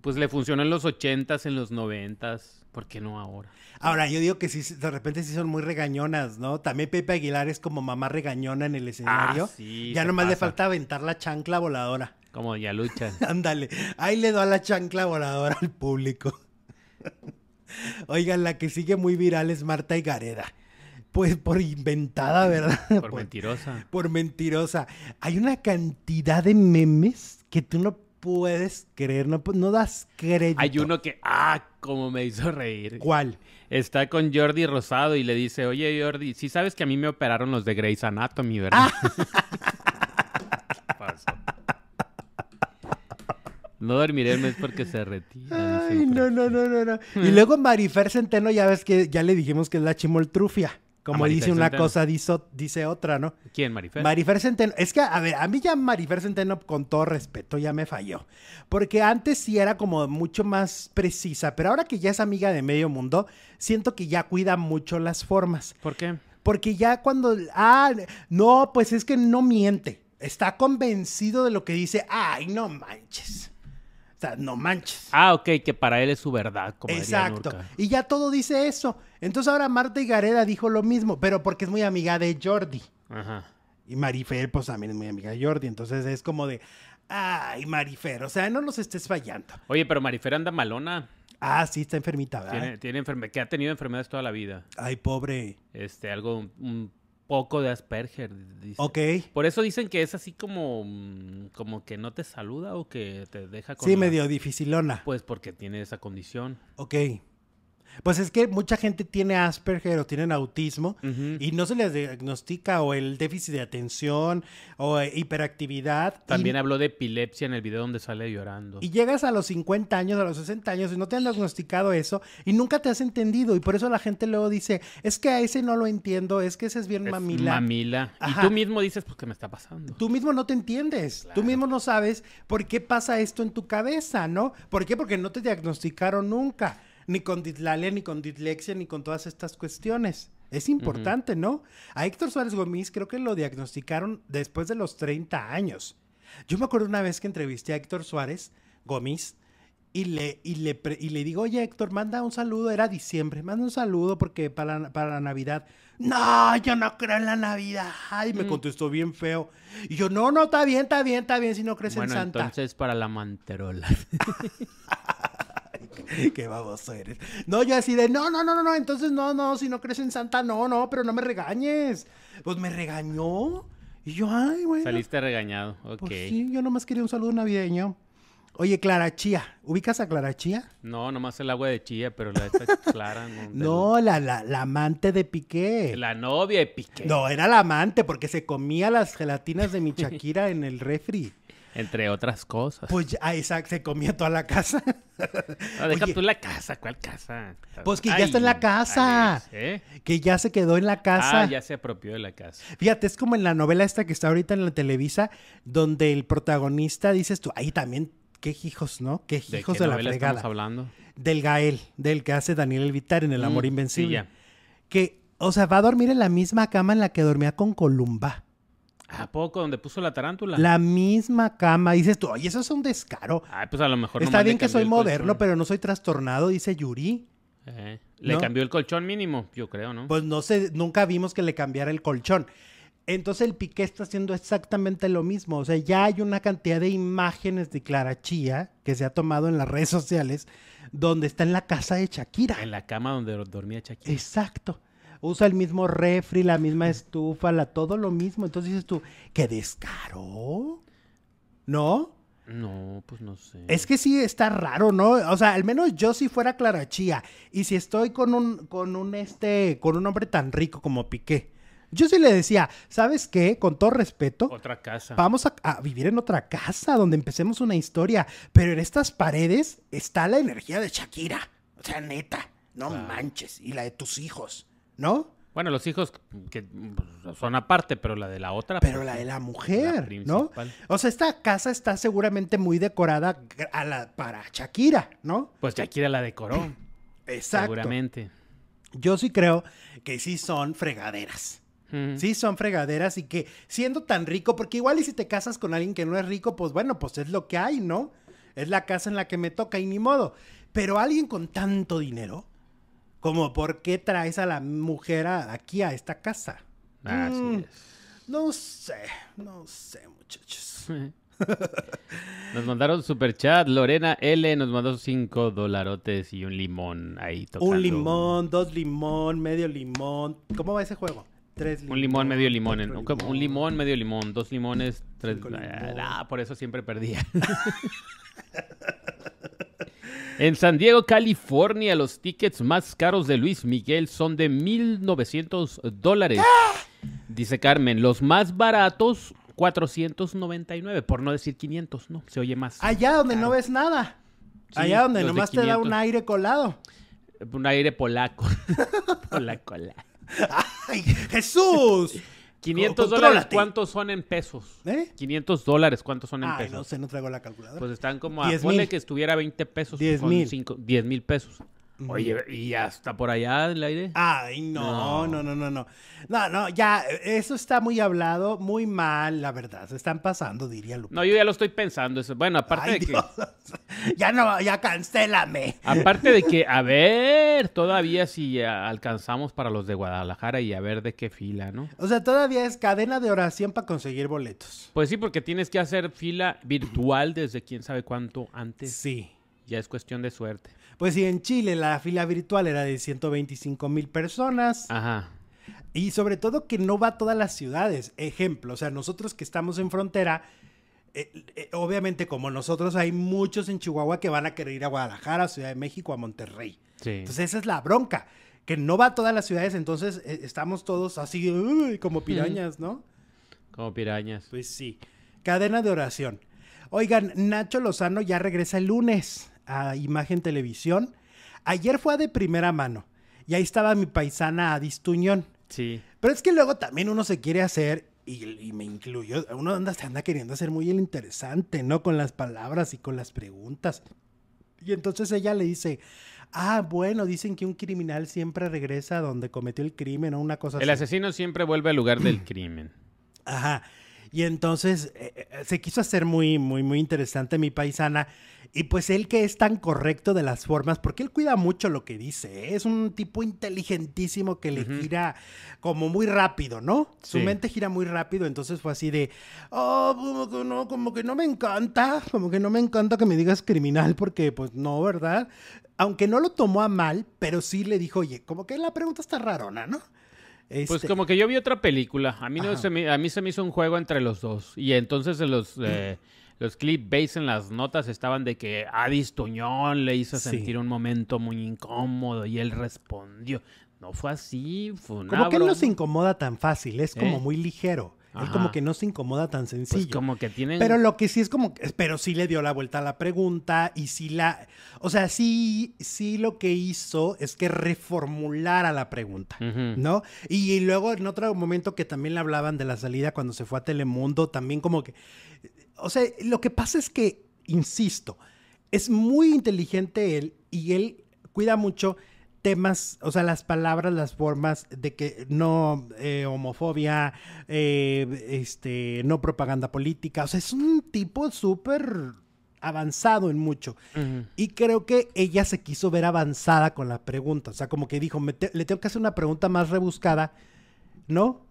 Pues le funcionó en los ochentas, en los noventas, ¿por qué no ahora? Ahora, yo digo que sí, de repente sí son muy regañonas, ¿no? También Pepe Aguilar es como mamá regañona en el escenario. Ah, sí, ya nomás le pasa. falta aventar la chancla voladora. Como ya luchan. <laughs> Ándale, ahí le doy la chancla voladora al público. Oigan, la que sigue muy viral es Marta y Gareda. Pues por inventada, ¿verdad? Por <laughs> mentirosa. por mentirosa. Hay una cantidad de memes que tú no puedes creer, no, das crédito. Hay uno que, ah, como me hizo reír. ¿Cuál? Está con Jordi Rosado y le dice, oye Jordi, sí sabes que a mí me operaron los de Grey's Anatomy, ¿verdad? <laughs> ¿Qué pasó? No dormiré el mes porque se retira. Ay, no, no, no, no, no. Y luego Marifer Centeno, ya ves que ya le dijimos que es la chimoltrufia. Como dice una Centeno. cosa, dice, dice otra, ¿no? ¿Quién, Marifer? Marifer Centeno, es que, a ver, a mí ya Marifer Centeno, con todo respeto, ya me falló. Porque antes sí era como mucho más precisa, pero ahora que ya es amiga de medio mundo, siento que ya cuida mucho las formas. ¿Por qué? Porque ya cuando, ah, no, pues es que no miente. Está convencido de lo que dice, ay, no manches. O sea, no manches. Ah, ok, que para él es su verdad, como Exacto. Nurka. Y ya todo dice eso. Entonces ahora Marta y Gareda dijo lo mismo, pero porque es muy amiga de Jordi. Ajá. Y Marifer, pues también es muy amiga de Jordi. Entonces es como de, ay, Marifer, o sea, no nos estés fallando. Oye, pero Marifer anda malona. Ah, sí, está enfermita, ¿verdad? Tiene, tiene enferme- que ha tenido enfermedades toda la vida. Ay, pobre. Este, algo, un, un poco de Asperger, dice. Ok. Por eso dicen que es así como, mm, como que no te saluda o que te deja con Sí, la- medio dificilona. Pues porque tiene esa condición. Ok. Pues es que mucha gente tiene Asperger o tienen autismo y no se les diagnostica o el déficit de atención o eh, hiperactividad. y- También habló de epilepsia en el video donde sale llorando. Y llegas a los 50 años, a los 60 años y no te han diagnosticado eso y nunca te has entendido. Y por eso la gente luego dice, es que a ese no lo entiendo, es que ese es bien Es mamila. Mamila. Ajá. Y tú mismo dices, pues, ¿qué me está pasando? Tú mismo no te entiendes, tú mismo no sabes por qué pasa esto en tu cabeza, ¿no? ¿Por qué? Porque no te diagnosticaron nunca, ni con dislalia, ni con dislexia, ni con todas estas cuestiones. Es importante, ¿no? A Héctor Suárez Gómez creo que lo diagnosticaron después de los 30 años. Yo me acuerdo una vez que entrevisté a Héctor Suárez Gómez y le, y le, y le digo, oye Héctor, manda un saludo, era diciembre, manda un saludo porque para, la- para la Navidad. No, yo no creo en la Navidad. Y me contestó bien feo. Y yo, no, no, está bien, está bien, está bien si no crees Bueno, en Santa. entonces para la manterola. <laughs> <laughs> Qué baboso eres. No, yo así de, no, no, no, no, no, entonces no, no, si no crees en Santa, no, no, pero no me regañes. Pues me regañó. Y yo, ay, bueno. Saliste regañado. Ok. Pues sí, yo nomás quería un saludo navideño. Oye, Clara Chía, ¿ubicas a Clara Chía? No, nomás el agua de chía, pero la esta <laughs> clara. No, No, la, la, la amante de Piqué. La novia de Piqué. No, era la amante porque se comía las gelatinas de mi Shakira en el refri. Entre otras cosas. Pues ya, ah, exacto, se comía toda la casa. <laughs> No, deja oye. tú la casa. ¿Cuál casa? Pues que ya está en la casa. Alex, ¿eh? que ya se quedó en la casa. Ah, ya se apropió de la casa. Fíjate, es como en la novela esta que está ahorita en la Televisa, donde el protagonista, dices tú, ahí también, qué hijos, ¿no? Qué ¿De hijos qué de, la novela estamos fregada. hablando? Del Gael, del que hace Daniel Elvitar en El Amor Mm, Invencible. sí, ya. Que, o sea, va a dormir en la misma cama en la que dormía con Columba. ¿A poco? ¿Donde puso la tarántula? La misma cama. Dices tú, oye, eso es un descaro. Ay, pues a lo mejor Está nomás le bien que cambió soy el moderno, colchón. pero no soy trastornado, dice Yuri. Eh, Le ¿No? cambió el colchón mínimo, yo creo, ¿no? Pues no sé, nunca vimos que le cambiara el colchón. Entonces el Piqué está haciendo exactamente lo mismo. O sea, ya hay una cantidad de imágenes de Clara Chía que se ha tomado en las redes sociales donde está en la casa de Shakira. En la cama donde dormía Shakira. Exacto. Usa el mismo refri, la misma estufa, la, todo lo mismo. Entonces dices tú, ¿qué descaro? ¿No? No, pues no sé. Es que sí está raro, ¿no? O sea, al menos yo si fuera Clara Chía y si estoy con un, con un este, con un hombre tan rico como Piqué, yo sí le decía, ¿sabes qué? Con todo respeto, Otra casa. vamos a, a vivir en otra casa donde empecemos una historia, pero en estas paredes está la energía de Shakira. O sea, neta, no Claro. manches. Y la de tus hijos, ¿no? Bueno, los hijos que mm, son aparte, pero la de la otra. Pero pues, la de la la mujer, ¿no? O sea, esta casa está seguramente muy decorada a la- para Shakira, ¿no? Pues Shakira la decoró. <clears throat> Exacto. Seguramente. Yo sí creo que sí son fregaderas. Sí son fregaderas y que siendo tan rico, porque igual y si te casas con alguien que no es rico, pues bueno, pues es lo que hay, ¿no? Es la casa en la que me toca y ni modo. Pero alguien con tanto dinero, como por qué traes a la mujer a- aquí a esta casa? Así Mm, es. No sé, no sé, muchachos. <laughs> Nos mandaron super chat. Lorena L nos mandó cinco dolarotes y un limón ahí tocando. Un limón, dos limón, medio limón. ¿Cómo va ese juego? Tres Un limón, medio limón. en- Un limón, medio limón. Dos limones, tres. Cinco limón. Ah, por eso siempre perdía. <laughs> en San Diego, California, los tickets más caros de Luis Miguel son de 1,900 dólares. Dice Carmen, los más baratos, 499. Por no decir 500, ¿no? Se oye más. Allá donde no ves nada. Sí, Allá donde nomás te da 500. un aire colado. Un aire polaco. <laughs> polaco. la- <laughs> ¡Ay, Jesús! <laughs> 500 Contrólate. dólares, ¿cuántos son en pesos? ¿Eh? 500 dólares, ¿cuántos son en Ay, pesos? no sé, no traigo la calculadora. Pues están como a... 10 Ponle que estuviera 20 pesos. 10 son mil. cinco- 10 mil pesos. Oye, ¿y ya está por allá el aire? Ay, no, no, no, no, no. No, no, ya, eso está muy hablado, muy mal, la verdad. Se están pasando, diría Lupita. No, yo ya lo estoy pensando. Eso. Bueno, aparte Ay, de que. <laughs> Ya no, ya cancélame. Aparte de que, a ver, todavía si alcanzamos para los de Guadalajara y a ver de qué fila, ¿no? O sea, todavía es cadena de oración para conseguir boletos. Pues sí, porque tienes que hacer fila virtual desde quién sabe cuánto antes. Sí. Ya es cuestión de suerte. Pues sí, en Chile la fila virtual era de 125 mil personas. Ajá. Y sobre todo que no va a todas las ciudades. Ejemplo, o sea, nosotros que estamos en frontera, eh, eh, obviamente como nosotros hay muchos en Chihuahua que van a querer ir a Guadalajara, a Ciudad de México, a Monterrey. Sí. Entonces esa es la bronca, que no va a todas las ciudades, entonces eh, estamos todos así uy, como pirañas, ¿no? Como pirañas. Pues sí. Cadena de oración. Oigan, Nacho Lozano ya regresa el lunes a Imagen Televisión. Ayer fue de primera mano. Y ahí estaba mi paisana Adis Tuñón. Sí. Pero es que luego también uno se quiere hacer, y, y me incluyo, uno anda, se anda queriendo hacer muy el interesante, ¿no? Con las palabras y con las preguntas. Y entonces ella le dice, ah, bueno, dicen que un criminal siempre regresa a donde cometió el crimen o una cosa El así. asesino siempre vuelve al lugar del <clears throat> crimen. Ajá. Y entonces eh, eh, se quiso hacer muy, muy, muy interesante mi paisana. Y pues él que es tan correcto de las formas, porque él cuida mucho lo que dice. ¿eh? Es un tipo inteligentísimo que le gira como muy rápido, ¿no? Su mente gira muy rápido. Entonces fue así de, oh, como que no, como que no me encanta, como que no me encanta que me digas criminal, porque pues no, ¿verdad? Aunque no lo tomó a mal, pero sí le dijo, oye, como que la pregunta está rarona, ¿no? Pues Este, como que yo vi otra película. A mí, no se me, a mí se me hizo un juego entre los dos. Y entonces en los, eh, los clipbaits en las notas estaban de que Adis Tuñón le hizo Sí. sentir un momento muy incómodo y él respondió. No fue así, fue una Como que él no se incomoda tan fácil, es como ¿Eh? muy ligero. Él Ajá. como que no se incomoda tan Pues sencillo. como que tienen... Pero lo que sí es como, que- pero sí le dio la vuelta a la pregunta y sí la, o sea, sí, sí lo que hizo es que reformulara la pregunta. ¿no? Y, luego en otro momento que también le hablaban de la salida cuando se fue a Telemundo, también como que, o sea, lo que pasa es que, insisto, es muy inteligente él y él cuida mucho temas, o sea, las palabras, las formas de que no eh, homofobia, eh, este, no propaganda política, o sea, es un tipo súper avanzado en mucho. Y creo que ella se quiso ver avanzada con la pregunta, o sea, como que dijo, "Me te- le tengo que hacer una pregunta más rebuscada, ¿no?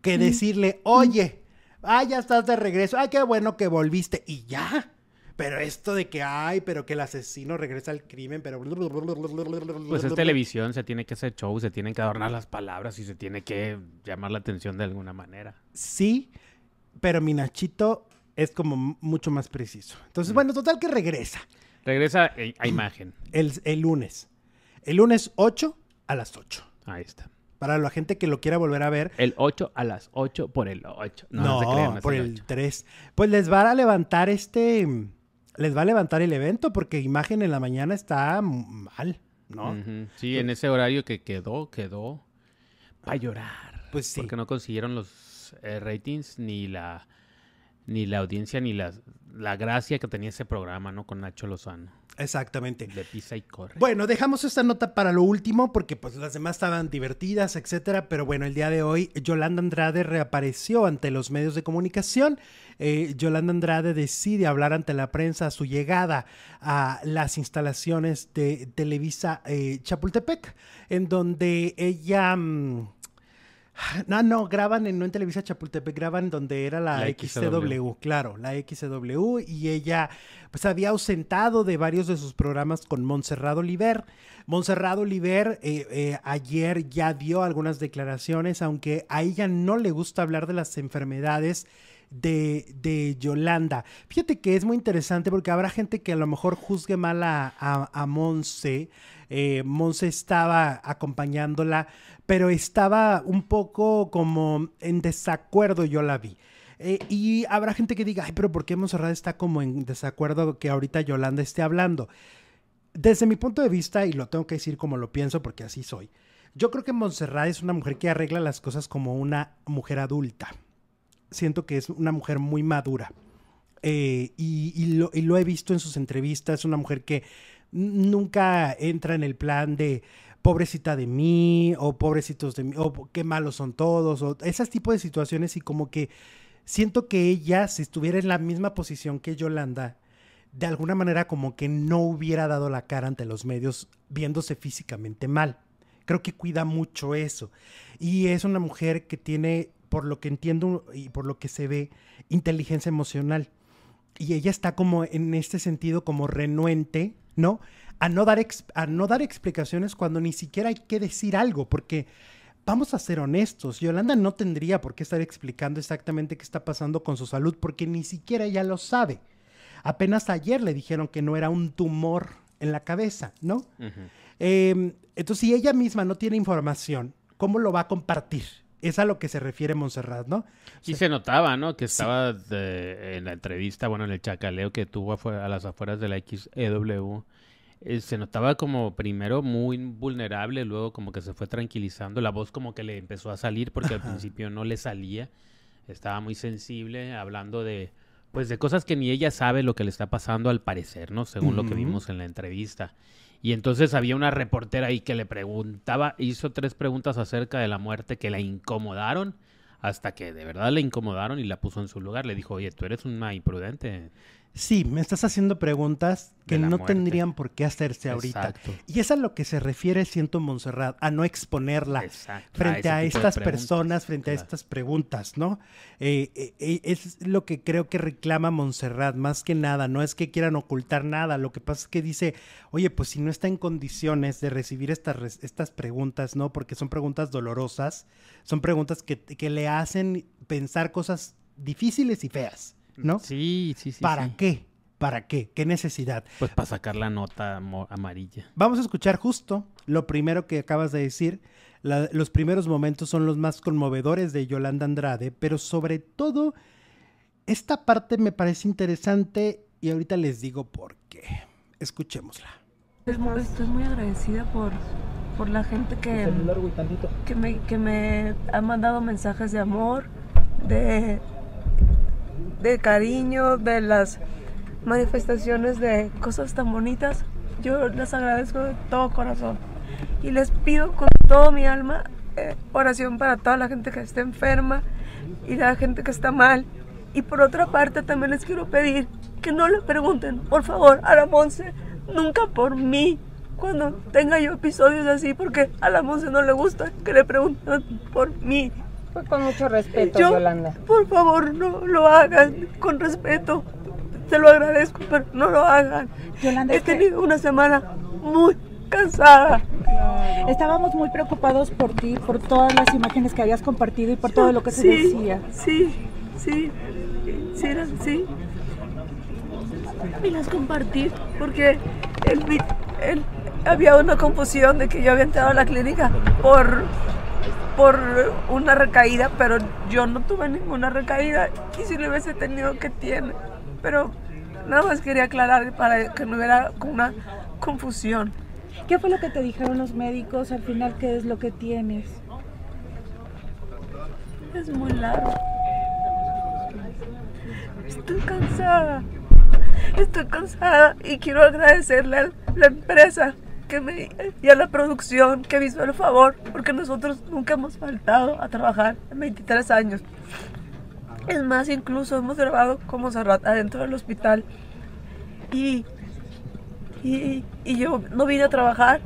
Que decirle, oye, ah, ya estás de regreso, ay, qué bueno que volviste, y ya. Pero esto de que, ay, pero que el asesino regresa al crimen, pero... Pues es televisión, se tiene que hacer show, se tienen que adornar las palabras y se tiene que llamar la atención de alguna manera. Sí, pero mi Nachito es como mucho más preciso. Entonces, Mm. bueno, total que regresa Regresa eh, a imagen. el, el lunes. El lunes 8 a las 8. Ahí está. Para la gente que lo quiera volver a ver. El 8 a las 8 por el 8. No, se crean, no por el el 8. 3. Pues les va a levantar este... Les va a levantar el evento porque imagen en la mañana está mal, ¿no? Sí, en ese horario que quedó, quedó para llorar. Pues sí. Porque no consiguieron los eh, ratings ni la ni la audiencia ni la, la gracia que tenía ese programa, ¿no? Con Nacho Lozano. Exactamente. De pisa y corre. Bueno, dejamos esta nota para lo último porque pues las demás estaban divertidas, etcétera, pero bueno, el día de hoy Yolanda Andrade reapareció ante los medios de comunicación. Eh, Yolanda Andrade decide hablar ante la prensa a su llegada a las instalaciones de Televisa eh, Chapultepec, en donde ella... mm, no, no, graban en, no en Televisa Chapultepec, graban donde era la, La XCW, XCW. claro, la XCW, y ella pues había ausentado de varios de sus programas con Montserrat Oliver. Montserrat Oliver eh, eh, ayer ya dio algunas declaraciones, aunque a ella no le gusta hablar de las enfermedades de, de Yolanda. Fíjate que es muy interesante porque habrá gente que a lo mejor juzgue mal a, a, a Monse. Eh, Monse estaba acompañándola, pero estaba un poco como en desacuerdo, yo la vi. Eh, y habrá gente que diga, ay, pero ¿por qué Monserrat está como en desacuerdo que ahorita Yolanda esté hablando? Desde mi punto de vista, y lo tengo que decir como lo pienso porque así soy, yo creo que Montserrat es una mujer que arregla las cosas como una mujer adulta. Siento que es una mujer muy madura. Eh, y, y lo, y lo he visto en sus entrevistas, una mujer que nunca entra en el plan de pobrecita de mí o pobrecitos de mí o qué malos son todos o esas tipos de situaciones y como que siento que ella si estuviera en la misma posición que Yolanda de alguna manera como que no hubiera dado la cara ante los medios viéndose físicamente mal. Creo que cuida mucho eso. Y es una mujer que tiene, por lo que entiendo y por lo que se ve, inteligencia emocional. Y ella está como en este sentido como renuente, ¿no? A no dar, a no dar explicaciones cuando ni siquiera hay que decir algo, porque vamos a ser honestos, Yolanda no tendría por qué estar explicando exactamente qué está pasando con su salud, porque ni siquiera ella lo sabe. Apenas ayer le dijeron que no era un tumor en la cabeza, ¿no? Em, entonces, si ella misma no tiene información, ¿cómo lo va a compartir? Es a lo que se refiere Montserrat, ¿no? Y se notaba, ¿no? Que estaba en la entrevista, bueno, en el chacaleo que tuvo a las afueras de la XEW. Eh, se notaba como primero muy vulnerable, luego como que se fue tranquilizando. La voz como que le empezó a salir porque al principio no le salía. Estaba muy sensible, hablando de pues de cosas que ni ella sabe lo que le está pasando al parecer, ¿no? Según lo que vimos en la entrevista. Y entonces había una reportera ahí que le preguntaba, hizo tres preguntas acerca de la muerte que la incomodaron, hasta que de verdad le incomodaron y la puso en su lugar. Le dijo, oye, tú eres una imprudente. Sí, me estás haciendo preguntas que no tendrían por qué hacerse ahorita. Y es a lo que se refiere, siento, Montserrat, a no exponerla frente a, estas personas, frente a estas preguntas, ¿no? Eh, eh, eh, es lo que creo que reclama Montserrat, más que nada, no es que quieran ocultar nada, lo que pasa es que dice, oye, pues si no está en condiciones de recibir estas, estas preguntas, ¿no? Porque son preguntas dolorosas, son preguntas que, que le hacen pensar cosas difíciles y feas. ¿No? Sí, sí, sí. ¿Para qué? ¿Para qué? ¿Qué necesidad? Pues para sacar la nota amarilla. Vamos a escuchar justo lo primero que acabas de decir. los primeros momentos son los más conmovedores de Yolanda Andrade, pero sobre todo esta parte me parece interesante y ahorita les digo por qué. Escuchémosla. Estoy muy agradecida por, por la gente que, que, me, que me ha mandado mensajes de amor, de, de cariño, de las manifestaciones de cosas tan bonitas. Yo les agradezco de todo corazón y les pido con todo mi alma eh, oración para toda la gente que está enferma y la gente que está mal. Y por otra parte también les quiero pedir que no le pregunten, por favor, a la Monse, nunca por mí, cuando tenga yo episodios así, porque a la Monse no le gusta que le pregunten por mí. Pues con mucho respeto, Yolanda. Por favor, no lo hagan con respeto. Te lo agradezco, pero no lo hagan. Yolanda, He tenido una semana muy cansada. Estábamos muy preocupados por ti, por todas las imágenes que habías compartido y por todo lo que se decía. Sí, sí, sí, sí. Y las compartí porque había una confusión de que yo había entrado a la clínica por por una recaída, pero yo no tuve ninguna recaída y si lo hubiese tenido que tiene. Pero nada más quería aclarar para que no hubiera una confusión. ¿Qué fue lo que te dijeron los médicos al final? ¿Qué es lo que tienes? Es muy largo. Estoy cansada. Estoy cansada y quiero agradecerle a la empresa me, y a la producción que hizo el favor, porque nosotros nunca hemos faltado a trabajar en 23 años. Es más, incluso hemos grabado como Serrat adentro del hospital. Y, y, y, yo no vine a trabajar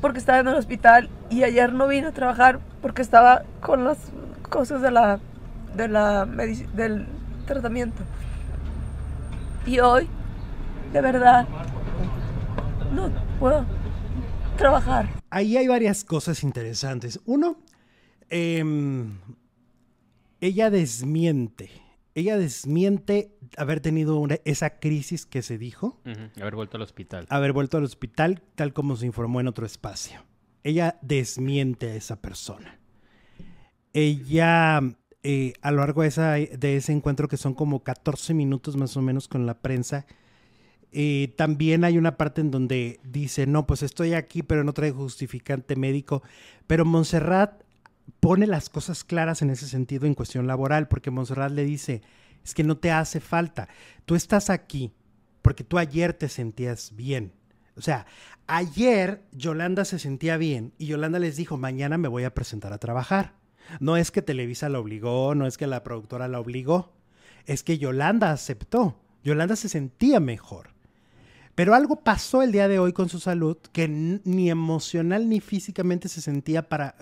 porque estaba en el hospital. Y ayer no vine a trabajar porque estaba con las cosas de la, de la del tratamiento. Y hoy, de verdad, no puedo trabajar. Ahí hay varias cosas interesantes. Uno, em, ella desmiente. Ella desmiente haber tenido esa crisis que se dijo. Haber vuelto al hospital. Haber vuelto al hospital, tal como se informó en otro espacio. Ella desmiente a esa persona. Ella, eh, a lo largo de, de ese encuentro, que son como 14 minutos más o menos con la prensa, eh, también hay una parte en donde dice, no, pues estoy aquí, pero no traigo justificante médico. Pero Montserrat pone las cosas claras en ese sentido en cuestión laboral, porque Montserrat le dice, es que no te hace falta. Tú estás aquí porque tú ayer te sentías bien. O sea, ayer Yolanda se sentía bien y Yolanda les dijo, mañana me voy a presentar a trabajar. No es que Televisa la obligó, no es que la productora la obligó, es que Yolanda aceptó. Yolanda se sentía mejor. Pero algo pasó el día de hoy con su salud que ni emocional ni físicamente se sentía para,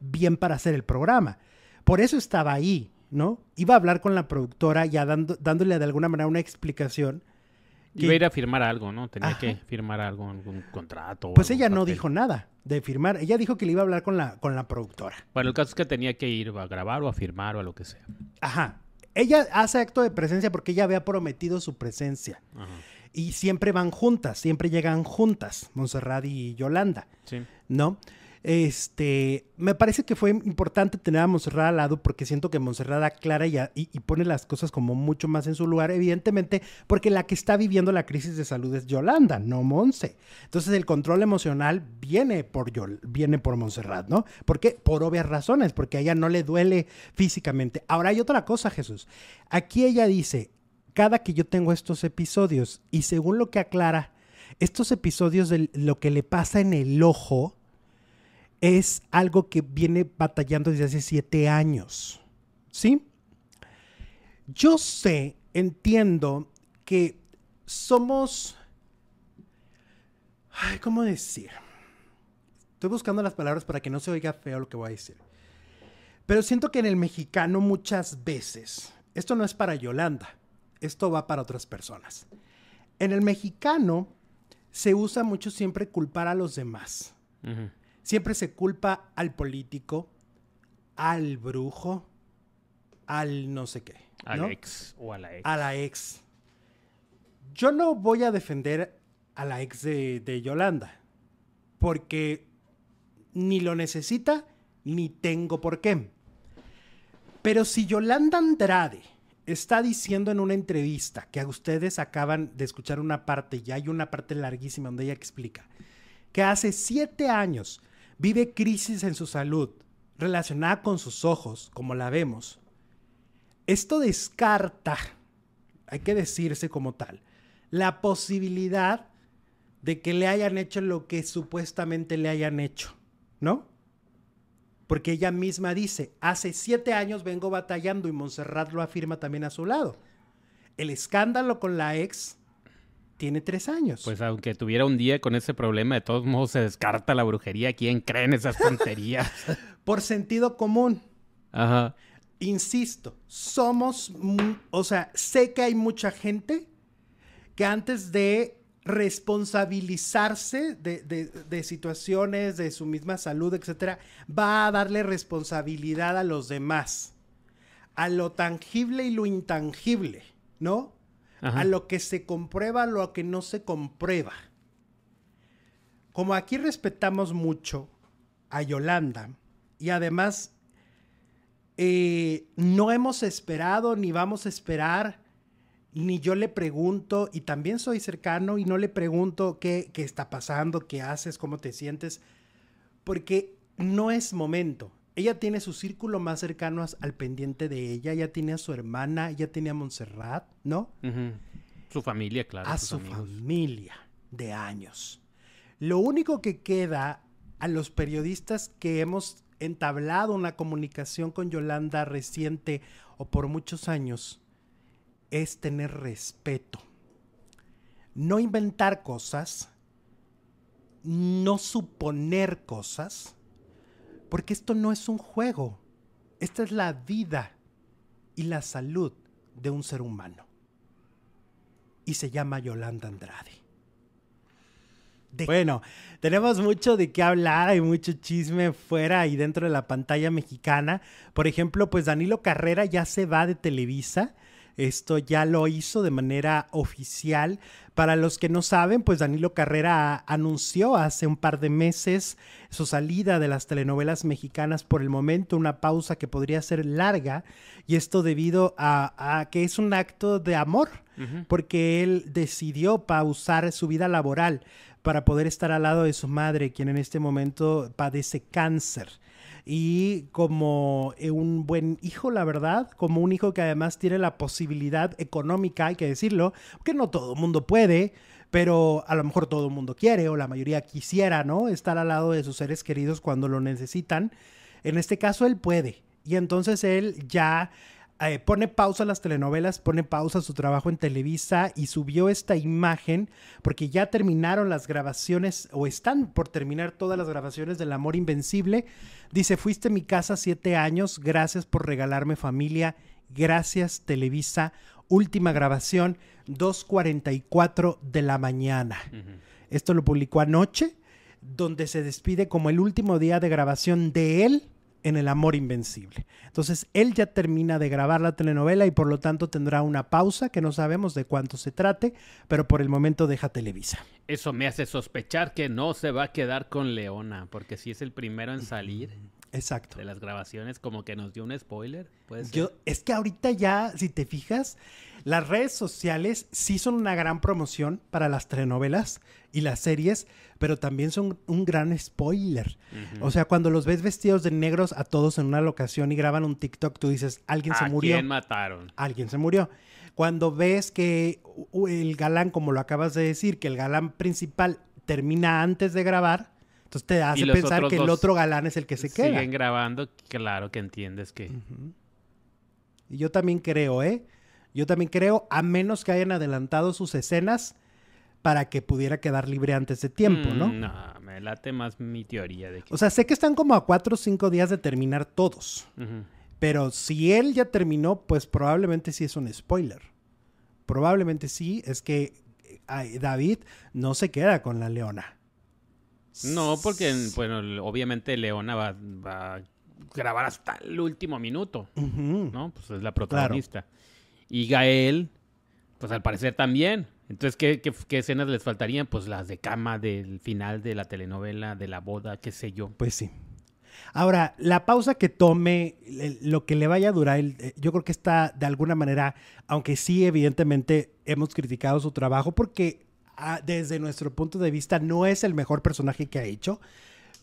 bien para hacer el programa. Por eso estaba ahí, ¿no? Iba a hablar con la productora ya dando- dándole de alguna manera una explicación. Iba a ir a firmar algo, ¿no? Tenía Ajá. que firmar algo, algún contrato. Pues ella no papel. dijo nada de firmar. Ella dijo que le iba a hablar con la, con la productora. Bueno, el caso es que tenía que ir a grabar o a firmar o a lo que sea. Ajá. Ella hace acto de presencia porque ella había prometido su presencia. Ajá. Y siempre van juntas, siempre llegan juntas, Montserrat y Yolanda, Sí. ¿no? Este, me parece que fue importante tener a Montserrat al lado porque siento que Montserrat aclara y, a- y- y pone las cosas como mucho más en su lugar, evidentemente, porque la que está viviendo la crisis de salud es Yolanda, no Monse. Entonces el control emocional viene por Yol- viene por Montserrat, ¿no? Porque por obvias razones, porque a ella no le duele físicamente. Ahora hay otra cosa, Jesús. Aquí ella dice, cada que yo tengo estos episodios y según lo que aclara, estos episodios de lo que le pasa en el ojo es algo que viene batallando desde hace siete años. ¿Sí? Yo sé, entiendo que somos... Ay, ¿Cómo decir? Estoy buscando las palabras para que no se oiga feo lo que voy a decir. Pero siento que en el mexicano muchas veces, esto no es para Yolanda, esto va para otras personas. En el mexicano se usa mucho siempre culpar a los demás. Siempre se culpa al político, al brujo, al no sé qué. Al ex o a la ex. A la ex. Yo no voy a defender a la ex de, de Yolanda, porque ni lo necesita, ni tengo por qué. Pero si Yolanda Andrade está diciendo en una entrevista que a ustedes acaban de escuchar una parte, y hay una parte larguísima donde ella explica, que hace siete años vive crisis en su salud relacionada con sus ojos, como la vemos, esto descarta, hay que decirse como tal, la posibilidad de que le hayan hecho lo que supuestamente le hayan hecho, ¿no? Porque ella misma dice, hace siete años vengo batallando y Montserrat lo afirma también a su lado. El escándalo con la ex tiene tres años. Pues aunque tuviera un día con ese problema, de todos modos se descarta la brujería. ¿Quién cree en esas tonterías? <laughs> Por sentido común. Ajá. insisto, somos, o sea, sé que hay mucha gente que antes de responsabilizarse de, de- de situaciones, de su misma salud, etcétera, va a darle responsabilidad a los demás, a lo tangible y lo intangible, ¿no? Ajá. A lo que se comprueba, a lo que no se comprueba. Como aquí respetamos mucho a Yolanda y además eh, no hemos esperado ni vamos a esperar, ni yo le pregunto, y también soy cercano y no le pregunto qué, qué está pasando, qué haces, cómo te sientes, porque no es momento. Ella tiene su círculo más cercano al pendiente de ella, ya tiene a su hermana, ya tiene a Montserrat, ¿no? Su familia, claro. a su amigos. familia de años. Lo único que queda a los periodistas que hemos entablado una comunicación con Yolanda reciente o por muchos años es tener respeto. No inventar cosas, no suponer cosas, porque esto no es un juego. Esta es la vida y la salud de un ser humano y se llama Yolanda Andrade. De- Bueno, tenemos mucho de qué hablar, hay mucho chisme fuera y dentro de la pantalla mexicana. Por ejemplo, pues Danilo Carrera ya se va de Televisa. Esto ya lo hizo de manera oficial. Para los que no saben, pues Danilo Carrera anunció hace un par de meses su salida de las telenovelas mexicanas por el momento, una pausa que podría ser larga, y esto debido a, a que es un acto de amor, porque él decidió pausar su vida laboral para poder estar al lado de su madre, quien en este momento padece cáncer. Y como eh, un buen hijo, la verdad, como un hijo que además tiene la posibilidad económica, hay que decirlo, que no todo el mundo puede, pero a lo mejor todo el mundo quiere o la mayoría quisiera, ¿no? Estar al lado de sus seres queridos cuando lo necesitan. En este caso él puede y entonces él ya eh, pone pausa a las telenovelas, pone pausa a su trabajo en Televisa y subió esta imagen porque ya terminaron las grabaciones o están por terminar todas las grabaciones del Amor Invencible. Dice, fuiste mi casa siete años, gracias por regalarme familia, gracias Televisa, última grabación, 2.44 de la mañana. Esto lo publicó anoche, donde se despide como el último día de grabación de él en El Amor Invencible. Entonces, él ya termina de grabar la telenovela y por lo tanto tendrá una pausa que no sabemos de cuánto se trate, pero por el momento deja Televisa. Eso me hace sospechar que no se va a quedar con Leona, porque si es el primero en salir Exacto. de las grabaciones, como que nos dio un spoiler. ¿puede ser? Yo, es que ahorita ya, si te fijas, las redes sociales sí son una gran promoción para las telenovelas y las series, pero también son un gran spoiler. O sea, cuando los ves vestidos de negros a todos en una locación y graban un TikTok, tú dices, alguien se ¿A murió. quién mataron? Alguien se murió. Cuando ves que el galán, como lo acabas de decir, que el galán principal termina antes de grabar, entonces te hace pensar que el otro galán es el que se queda. Siguen grabando, claro que entiendes que... Y yo también creo, ¿eh? Yo también creo, a menos que hayan adelantado sus escenas para que pudiera quedar libre antes de tiempo, ¿no? Mm, No, me late más mi teoría de que... O sea, sé que están como a cuatro o cinco días de terminar todos. Pero si él ya terminó, pues probablemente sí es un spoiler. Probablemente sí, es que David no se queda con la leona. No, porque, bueno, obviamente Leona va, va a grabar hasta el último minuto. ¿no? Pues es la protagonista. Y Gael, pues al parecer también. Entonces, ¿qué, qué, qué escenas les faltarían? Pues las de cama del final de la telenovela, de la boda, qué sé yo. Pues sí. Ahora, la pausa que tome, lo que le vaya a durar, eh, yo creo que está de alguna manera, aunque sí, evidentemente hemos criticado su trabajo porque ah, desde nuestro punto de vista no es el mejor personaje que ha hecho,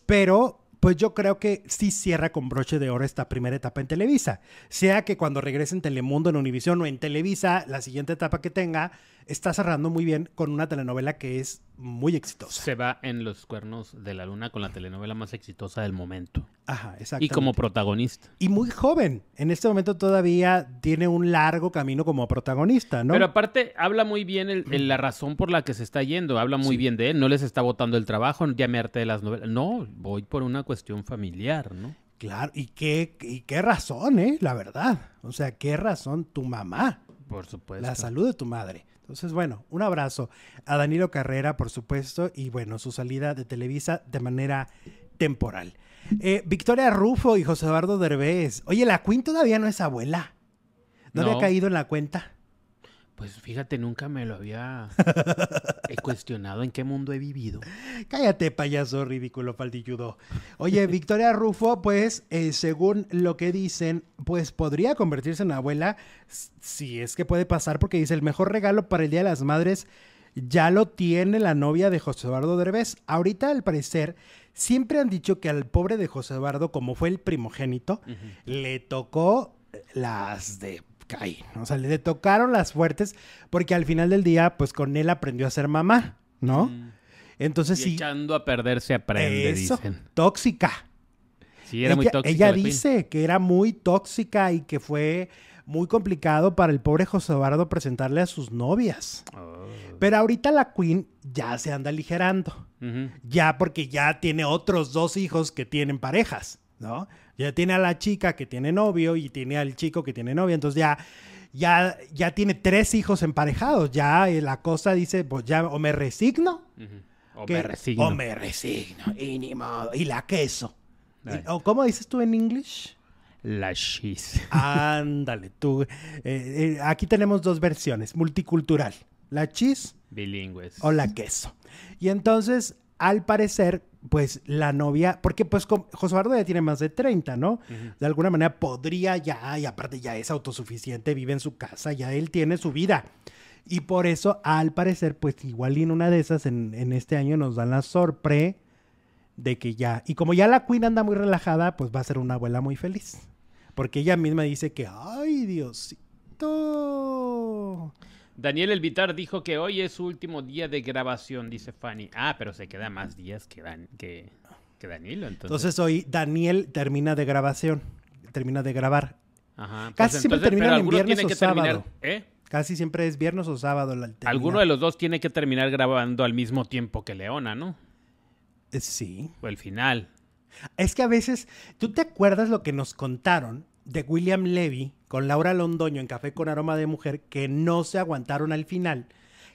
pero pues yo creo que sí cierra con broche de oro esta primera etapa en Televisa. Sea que cuando regrese en Telemundo, en Univisión o en Televisa, la siguiente etapa que tenga, está cerrando muy bien con una telenovela que es muy exitosa. Se va en los cuernos de la luna con la telenovela más exitosa del momento. Ajá, exacto. Y como protagonista. y muy joven. En este momento todavía tiene un largo camino como protagonista, ¿no? Pero aparte, habla muy bien el- el- la razón por la que se está yendo. Habla muy bien de él. No les está botando el trabajo, ya me harté de las novelas. No, voy por una cuestión familiar, ¿no? Claro, y qué, y qué razón, ¿eh? La verdad. O sea, qué razón tu mamá. Por supuesto. La salud de tu madre. Entonces, bueno, un abrazo a Danilo Carrera, por supuesto, y bueno, su salida de Televisa de manera temporal. Eh, Victoria Rufo y José Eduardo Derbez. Oye, la Queen todavía no es abuela. ¿No, No. había caído en la cuenta? Pues fíjate, nunca me lo había <laughs> he cuestionado en qué mundo he vivido. Cállate, payaso ridículo faldilludo. Oye, Victoria Rufo, pues, eh, según lo que dicen, pues podría convertirse en abuela si es que puede pasar, porque dice, el mejor regalo para el Día de las Madres ya lo tiene la novia de José Eduardo Derbez. Ahorita, al parecer, siempre han dicho que al pobre de José Eduardo, como fue el primogénito, le tocó las de Caín. O sea, le tocaron las fuertes, porque al final del día, pues con él aprendió a ser mamá, ¿no? Entonces Y sí. echando a perder se aprende, Eso, dicen. tóxica. Sí, era muy tóxica. ella dice que era muy tóxica y que fue muy complicado para el pobre José Eduardo presentarle a sus novias. Oh. Pero ahorita la Queen ya se anda aligerando. Ya porque ya tiene otros dos hijos que tienen parejas, ¿no? Ya tiene a la chica que tiene novio y tiene al chico que tiene novia. Entonces ya, ya, ya tiene tres hijos emparejados. Ya eh, la cosa dice, pues ya o me resigno. O que- me resigno. O me resigno. Y ni modo. Y la queso. ¿O cómo dices tú en inglés? La cheese. Ándale, tú. Eh, eh, aquí tenemos dos versiones, multicultural. La cheese Bilingües. o la queso. Y entonces, al parecer, pues la novia, porque pues José Eduardo ya tiene más de 30, ¿no? De alguna manera podría ya, y aparte ya es autosuficiente, vive en su casa, ya él tiene su vida. Y por eso, al parecer, pues igual en una de esas, en, en este año nos dan la sorpresa de que ya, y como ya la Queen anda muy relajada, pues va a ser una abuela muy feliz. Porque ella misma dice que, ay, Diosito. Daniel Elvitar dijo que hoy es su último día de grabación, dice Fanny. Ah, pero se queda más días que, Dan- que, que Danilo, entonces. Entonces hoy Daniel termina de grabación, termina de grabar. Ajá, pues casi siempre entonces, pero en viernes o que terminar- sábado. ¿eh? Casi siempre es viernes o sábado. La, termina. Alguno de los dos tiene que terminar grabando al mismo tiempo que Leona, ¿no? Eh, Sí. O el final. Es que a veces, ¿tú te acuerdas lo que nos contaron de William Levy con Laura Londoño en Café con Aroma de Mujer que no se aguantaron al final?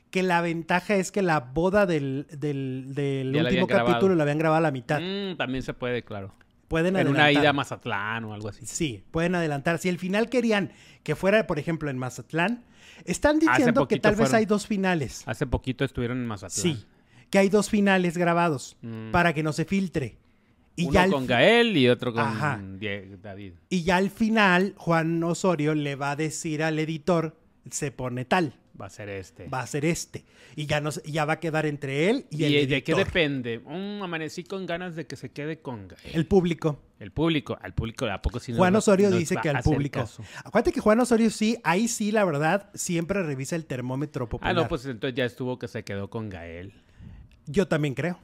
Que la ventaja es que la boda del, del, último capítulo la habían grabado a la mitad. Mm, también se puede, claro. Pueden En una adelantar. ida a Mazatlán o algo así. Sí, pueden adelantar. Si el final querían que fuera, por ejemplo, en Mazatlán, están diciendo que tal vez hay dos finales. Hace poquito estuvieron en Mazatlán. Sí, que hay dos finales grabados Mm. para que no se filtre. Y Uno ya con Gael y otro con Ajá. David. Y ya al final, Juan Osorio le va a decir al editor, se pone tal, Va a ser este. va a ser este. Y ya, no, se- ya va a quedar entre él y, ¿Y, el de editor. qué depende? Mm, amanecí con ganas de que se quede con Gael. El público. El público. Al público, ¿a poco sí nos Juan Osorio nos dice que al público. caso? Acuérdate que Juan Osorio sí, ahí sí, la verdad, siempre revisa el termómetro Ah, popular. no, pues entonces ya estuvo que se quedó con Gael. Yo también creo.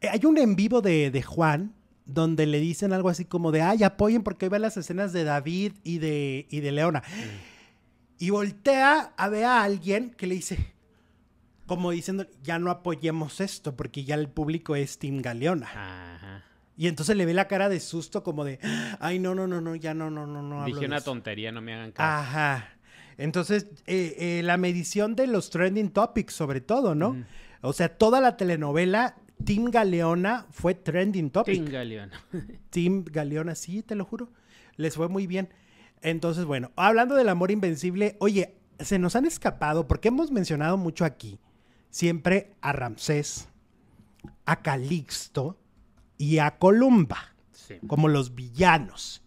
Eh, Hay un en vivo de, de Juan donde le dicen algo así como de, ay, apoyen porque van las escenas de David y de, y de Leona. Y voltea a ver a alguien que le dice, como diciendo, ya no apoyemos esto porque ya el público es Team Galeona. Ajá. Y entonces le ve la cara de susto como de, ay, no, no, no, no, ya no, no, no, no. hablo Dije de una eso". tontería, no me hagan caso. Ajá. Entonces, eh, eh, la medición de los trending topics, sobre todo, ¿no? O sea, toda la telenovela, Team Galeona fue trending topic. Tinga, León. <laughs> Team Galeona, sí, te lo juro. Les fue muy bien. Entonces, bueno, hablando del amor invencible, oye, se nos han escapado, porque hemos mencionado mucho aquí, siempre a Ramsés, a Calixto y a Columba Sí. como los villanos.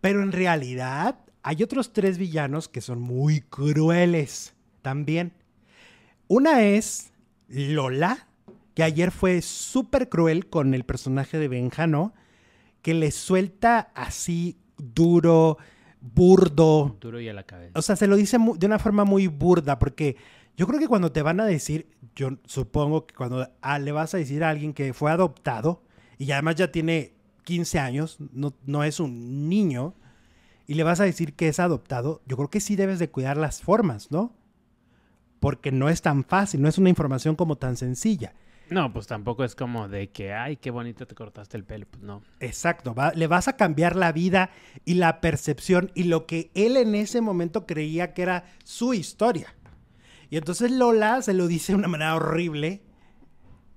Pero en realidad hay otros tres villanos que son muy crueles también. Una es Lola, que ayer fue súper cruel con el personaje de Benjano, que le suelta así duro, burdo. Duro y a la cabeza. O sea, se lo dice de una forma muy burda, porque yo creo que cuando te van a decir, yo supongo que cuando ah, le vas a decir a alguien que fue adoptado y además ya tiene 15 años, no, no es un niño, y le vas a decir que es adoptado, yo creo que sí debes de cuidar las formas, ¿no? Porque no es tan fácil, no es una información como tan sencilla. No, pues tampoco es como de que, ay, qué bonito te cortaste el pelo. Pues no. Exacto, va- le vas a cambiar la vida y la percepción y lo que él en ese momento creía que era su historia. Y entonces Lola se lo dice de una manera horrible,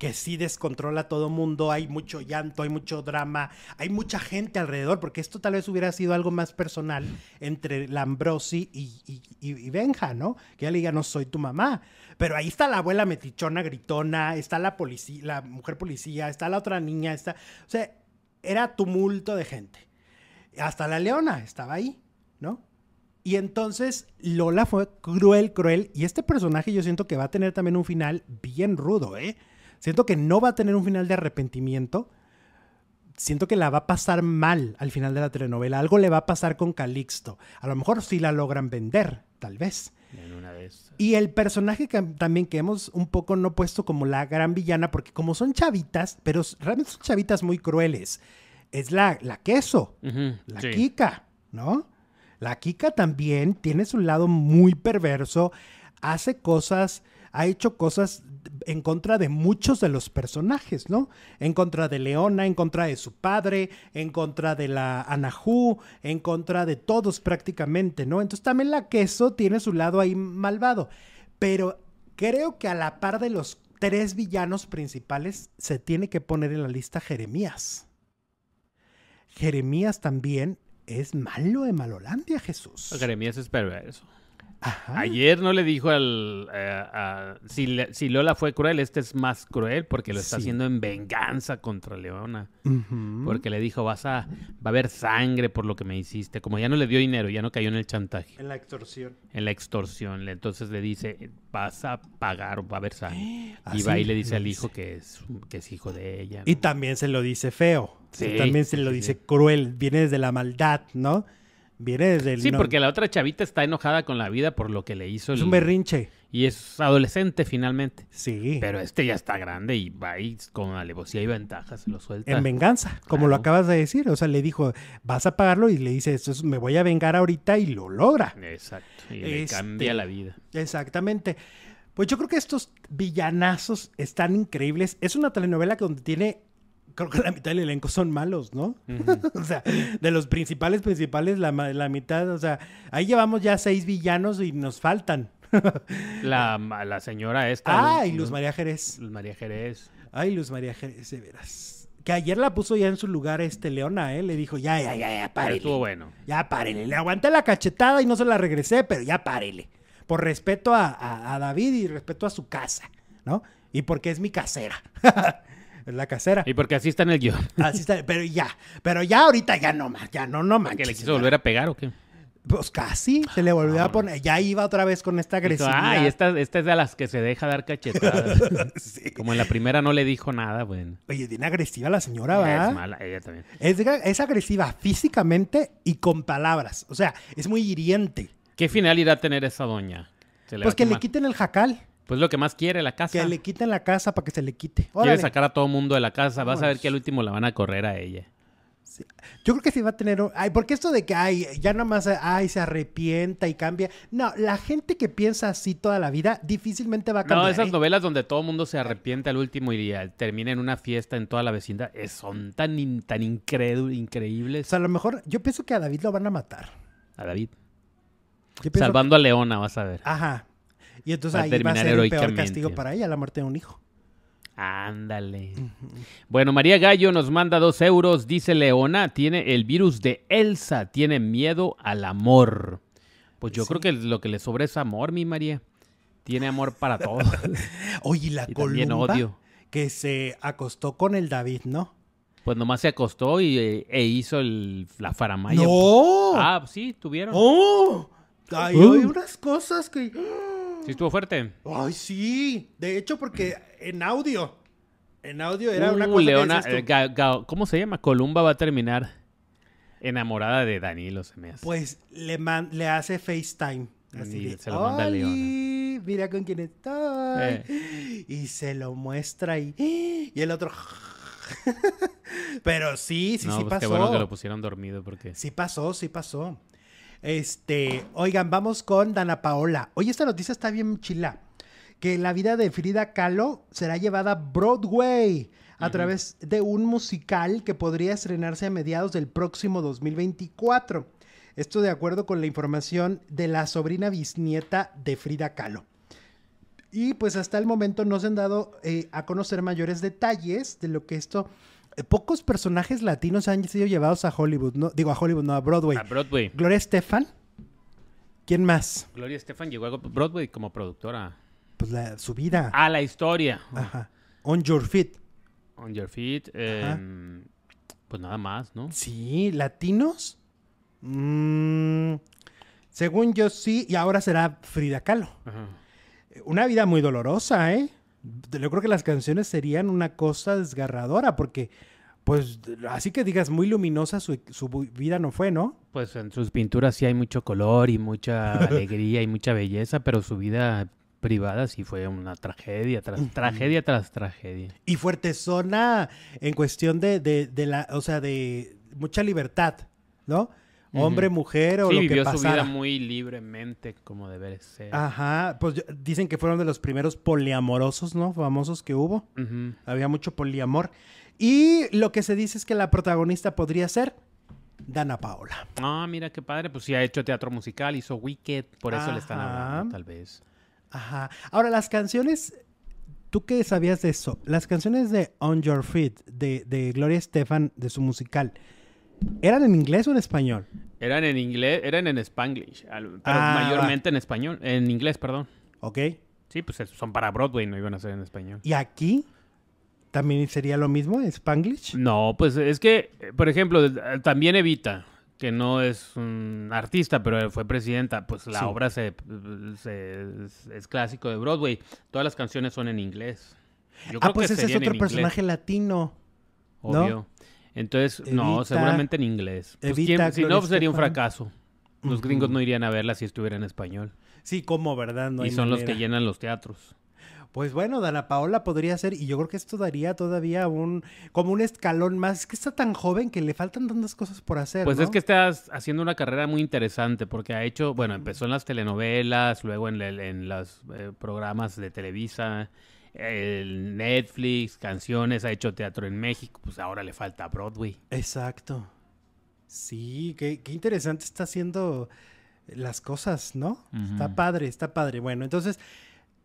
que sí descontrola a todo mundo, hay mucho llanto, hay mucho drama, hay mucha gente alrededor, porque esto tal vez hubiera sido algo más personal entre Lambrosi y, Benja, ¿no? Que ella le diga, no soy tu mamá. Pero ahí está la abuela metichona, gritona, está la policía, la mujer policía, está la otra niña, está... O sea, era tumulto de gente. Hasta la leona estaba ahí, ¿no? Y entonces Lola fue cruel, cruel. Y este personaje yo siento que va a tener también un final bien rudo, ¿eh? Siento que no va a tener un final de arrepentimiento. Siento que la va a pasar mal al final de la telenovela. Algo le va a pasar con Calixto. A lo mejor sí la logran vender, tal vez. En una. Y el personaje que también que hemos un poco no puesto como la gran villana, porque como son chavitas, pero realmente son chavitas muy crueles, es la, la queso. La sí. Kika, ¿no? La Kika también tiene su lado muy perverso, hace cosas, ha hecho cosas en contra de muchos de los personajes, ¿no? En contra de Leona, en contra de su padre, en contra de la Anahu, en contra de todos prácticamente, ¿no? Entonces también la queso tiene su lado ahí malvado, pero creo que a la par de los tres villanos principales se tiene que poner en la lista Jeremías. Jeremías también es malo de Malolandia, Jesús. Jeremías es perverso. Ajá. Ayer no le dijo al... eh, a- si, le- si Lola fue cruel, este es más cruel porque lo está Sí. haciendo en venganza contra Leona. Porque le dijo, vas a... Va a haber sangre por lo que me hiciste. Como ya no le dio dinero, ya no cayó en el chantaje, En la extorsión. en la extorsión. le- Entonces le dice, vas a pagar o va a haber sangre. <gasps> y va y le dice al dice. hijo que es, que es hijo de ella. Y también se lo dice feo. Sí, Y también se lo sí, dice sí. cruel. Viene desde la maldad, ¿no? Viene desde el... Sí, no- porque la otra chavita está enojada con la vida por lo que le hizo. Es el- un berrinche. Y es adolescente finalmente. Sí. Pero este ya está grande y va y con alevosía y ventaja se lo suelta. En venganza, como lo acabas de decir. O sea, le dijo, vas a pagarlo y le dice, esto es- me voy a vengar ahorita y lo logra. Exacto. Y le Este- cambia la vida. Exactamente. Pues yo creo que estos villanazos están increíbles. Es una telenovela que donde tiene, creo que la mitad del elenco son malos, ¿no? <laughs> o sea, de los principales principales, la, la mitad, o sea, ahí llevamos ya seis villanos y nos faltan. <laughs> La, la señora esta. Ay, Luz- Luz María Jerez. Luz María Jerez. Ay, Luz María Jerez, de veras. Que ayer la puso ya en su lugar este Leona, ¿eh? Le dijo, ya, ya, ya, ya, Pero párele. estuvo bueno. Ya párele. Le aguanté la cachetada y no se la regresé, pero ya párele. Por respeto a, a- a David y respeto a su casa, ¿no? Y porque es mi casera. <laughs> es la casera. Y porque así está en el guion. <laughs> Así está, pero ya. Pero ya ahorita ya no más. Ya no, no ¿Que manches. le quiso volver a pegar o qué? Pues casi. Se le volvió a Ah. poner. Ya iba otra vez con esta Dijo, agresividad. Ay, esta, esta es de las que se deja dar cachetadas. <laughs> Sí. Como en la primera no le dijo nada, bueno. Oye, tiene agresiva la señora, ¿verdad? Es mala, ella también. Es, es agresiva físicamente y con palabras. O sea, es muy hiriente. ¿Qué final irá a tener esa doña? Pues que le quiten el jacal. Pues lo que más quiere la casa. Que le quiten la casa para que se le quite. Quiere sacar a todo mundo de la casa. Vas a ver que al último la van a correr a ella. Yo creo que sí va a tener. un- Ay, porque esto de que ay, ya nomás ay, se arrepienta y cambia. No, la gente que piensa así toda la vida difícilmente va a cambiar. No, esas ¿eh? novelas donde todo el mundo se arrepiente al último y termina en una fiesta en toda la vecindad eh, son tan, in- tan incredu- O increíbles. sea, a lo mejor yo pienso que a David lo van a matar. A David. Salvando a Leona, vas a ver. Ajá. Y entonces Va ahí va a ser el peor castigo para ella, la muerte de un hijo. Ándale. Bueno, María Gallo nos manda dos euros. Dice Leona, tiene el virus de Elsa, tiene miedo al amor. Pues yo creo que lo que le sobra es amor, mi María. Tiene amor para <laughs> todo. Oye, y la Y Columba odio. que se acostó con el David, ¿no? Pues nomás se acostó y, eh, e hizo el, la faramaya. ¡No! Ah, sí, tuvieron. ¡Oh! Uh. hay unas cosas que. Sí, estuvo fuerte. Ay, sí. De hecho, porque en audio. En audio era una Uh, cosa. Leona, eh, Ga- Ga- ¿cómo se llama? Columba va a terminar enamorada de Danilo, se me hace. Pues le, man- le hace FaceTime. Así Y de, se lo manda a Leona. "Oli, Mira con quién estoy. Y se lo muestra y. Y el otro. <laughs> Pero sí, sí, no, sí pues qué pasó. bueno que lo pusieron dormido porque... Sí pasó, sí pasó. Este, oigan, vamos con Dana Paola. Oye, esta noticia está bien chila. Que la vida de Frida Kahlo será llevada a Broadway a través de un musical que podría estrenarse a mediados del próximo 2024. Esto de acuerdo con la información de la sobrina bisnieta de Frida Kahlo. Y pues hasta el momento no se han dado eh, a conocer mayores detalles de lo que esto... eh, pocos personajes latinos han sido llevados a Hollywood, ¿no? Digo a Hollywood, no, a Broadway. A Broadway. Gloria Estefan. ¿Quién más? Gloria Estefan llegó a Broadway como productora. Pues la, su vida. Ah, la historia. Ajá. On Your Feet. On Your Feet. eh, pues nada más, ¿no? Sí, latinos. Mm, según yo sí, y ahora será Frida Kahlo. Ajá. Una vida muy dolorosa, ¿eh? Yo creo que las canciones serían una cosa desgarradora, porque, pues, así que digas, muy luminosa su, su vida no fue, ¿no? Pues en sus pinturas sí hay mucho color y mucha <laughs> alegría y mucha belleza, pero su vida privada sí fue una tragedia tras tragedia tras tragedia. Y fuertezona en cuestión de, de, de la, o sea, de mucha libertad, ¿no? Hombre, mujer o sí, lo que vivió su vida pasara. muy libremente como debe ser. Ajá, pues dicen que fueron de los primeros poliamorosos, ¿no? Famosos que hubo. Había mucho poliamor. Y lo que se dice es que la protagonista podría ser Dana Paola. Ah, mira qué padre, pues sí ha hecho teatro musical, hizo Wicked, por eso le están hablando, tal vez. Ajá. Ahora, las canciones, ¿tú qué sabías de eso? Las canciones de On Your Feet, de, de Gloria Estefan, de su musical, ¿eran en inglés o en español? Eran en inglés, eran en Spanglish, pero Ah, mayormente en español, en inglés, perdón. ¿Ok? Sí, pues es- son para Broadway, no iban a ser en español. ¿Y aquí también sería lo mismo, Spanglish? No, pues es que, por ejemplo, también Evita, que no es un artista, pero fue presidenta, pues la Sí. obra se, se- es, clásico de Broadway. Todas las canciones son en inglés. Yo Ah, creo pues que ese es otro en inglés, personaje latino. ¿no? Entonces, no, seguramente en inglés. Pues, Evita, ¿quién- si no, sería un fracaso. Los gringos no irían a verla si estuviera en español. Sí, ¿cómo, verdad? No y hay son los que llenan los teatros. Pues bueno, Dana Paola podría ser, y yo creo que esto daría todavía un, como un escalón más. Es que está tan joven que le faltan tantas cosas por hacer. Pues ¿no? es que estás haciendo una carrera muy interesante porque ha hecho, bueno, empezó en las telenovelas, luego en, en los eh, programas de Televisa, el Netflix, canciones, ha hecho teatro en México, pues ahora le falta Broadway. Exacto. Sí, qué, qué interesante está haciendo las cosas, ¿no? Está padre, está padre. Bueno, entonces,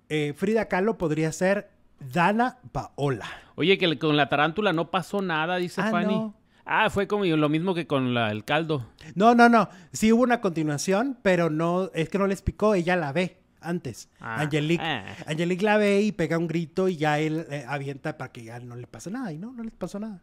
eh, Frida Kahlo podría ser Dana Paola. Oye, que con la tarántula no pasó nada, dice Ah, Fanny. no. Ah, fue como lo mismo que con la- el caldo. No, no, no. Sí hubo una continuación, pero no, es que no les picó, ella la ve antes. Ah, Angelique, ah. Angelique la ve y pega un grito y ya él eh, avienta para que ya no le pase nada. Y no, no les pasó nada.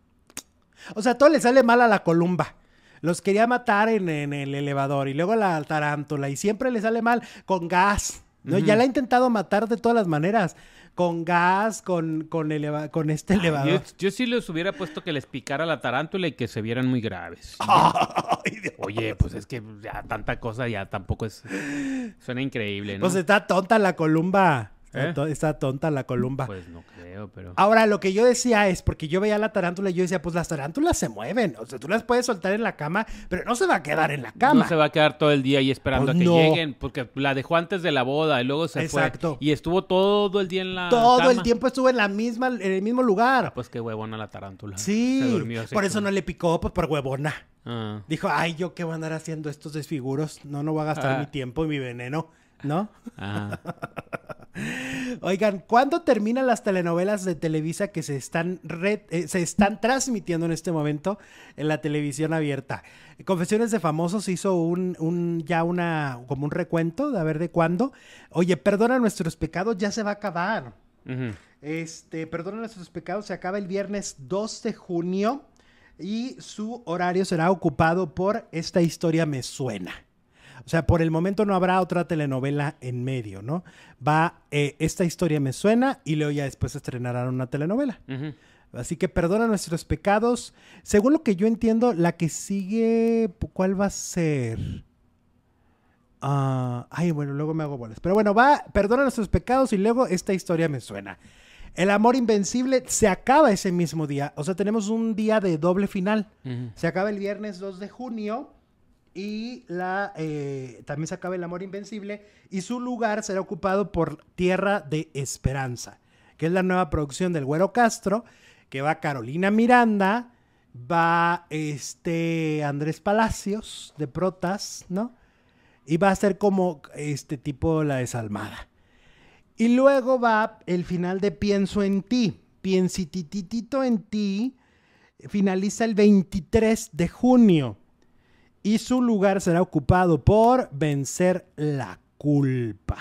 O sea, todo le sale mal a la columba. Los quería matar en, en el elevador y luego la tarántula y siempre le sale mal con gas. ¿no? Ya la ha intentado matar de todas las maneras. Con gas, con, con, eleva- con este elevador. yo sí les hubiera puesto que les picara la tarántula y que se vieran muy graves. <laughs> Ay. Oye, pues es que ya tanta cosa ya tampoco es... Suena increíble, ¿no? Pues está tonta la columba. Está, ¿Eh? está tonta la columba. Pues no creo, pero... Ahora, lo que yo decía es, porque yo veía la tarántula y yo decía, pues las tarántulas se mueven. O sea, tú las puedes soltar en la cama, pero no se va a quedar en la cama. No se va a quedar todo el día ahí esperando Pues a que no. lleguen, porque la dejó antes de la boda y luego se Exacto. fue. Y estuvo todo el día en la Todo el tiempo estuvo en la misma, en el mismo lugar. Pues qué huevona la tarántula. Se sí, durmió por eso no le picó, pues por huevona. Ah. Dijo, ay, yo qué voy a andar haciendo estos desfiguros. No, no voy a gastar Ah. mi tiempo y mi veneno, ¿no? <laughs> Oigan, ¿cuándo terminan las telenovelas de Televisa que se están, eh, se están transmitiendo en este momento en la televisión abierta? Confesiones de Famosos hizo un, un- ya una, como un recuento de a ver de cuándo. Oye, perdona nuestros pecados, ya se va a acabar. Este, perdona nuestros pecados, se acaba el viernes 2 de junio y su horario será ocupado por Esta historia me suena. O sea, por el momento no habrá otra telenovela en medio, ¿no? Va eh, Esta historia me suena y luego ya después estrenarán una telenovela. Así que perdona nuestros pecados. Según lo que yo entiendo, la que sigue, ¿cuál va a ser? Ah, ay, bueno, luego me hago bolas. Pero bueno, va, perdona nuestros pecados y luego esta historia me suena. El amor invencible se acaba ese mismo día. O sea, tenemos un día de doble final. Se acaba el viernes 2 de junio y la, eh, también se acaba el amor invencible y su lugar será ocupado por Tierra de Esperanza, que es la nueva producción del Güero Castro, que va Carolina Miranda, va este Andrés Palacios de Protas, ¿no? Y va a ser como este tipo la desalmada. Y luego va el final de Pienso en ti. Piensitititito en ti finaliza el 23 de junio y su lugar será ocupado por vencer la culpa.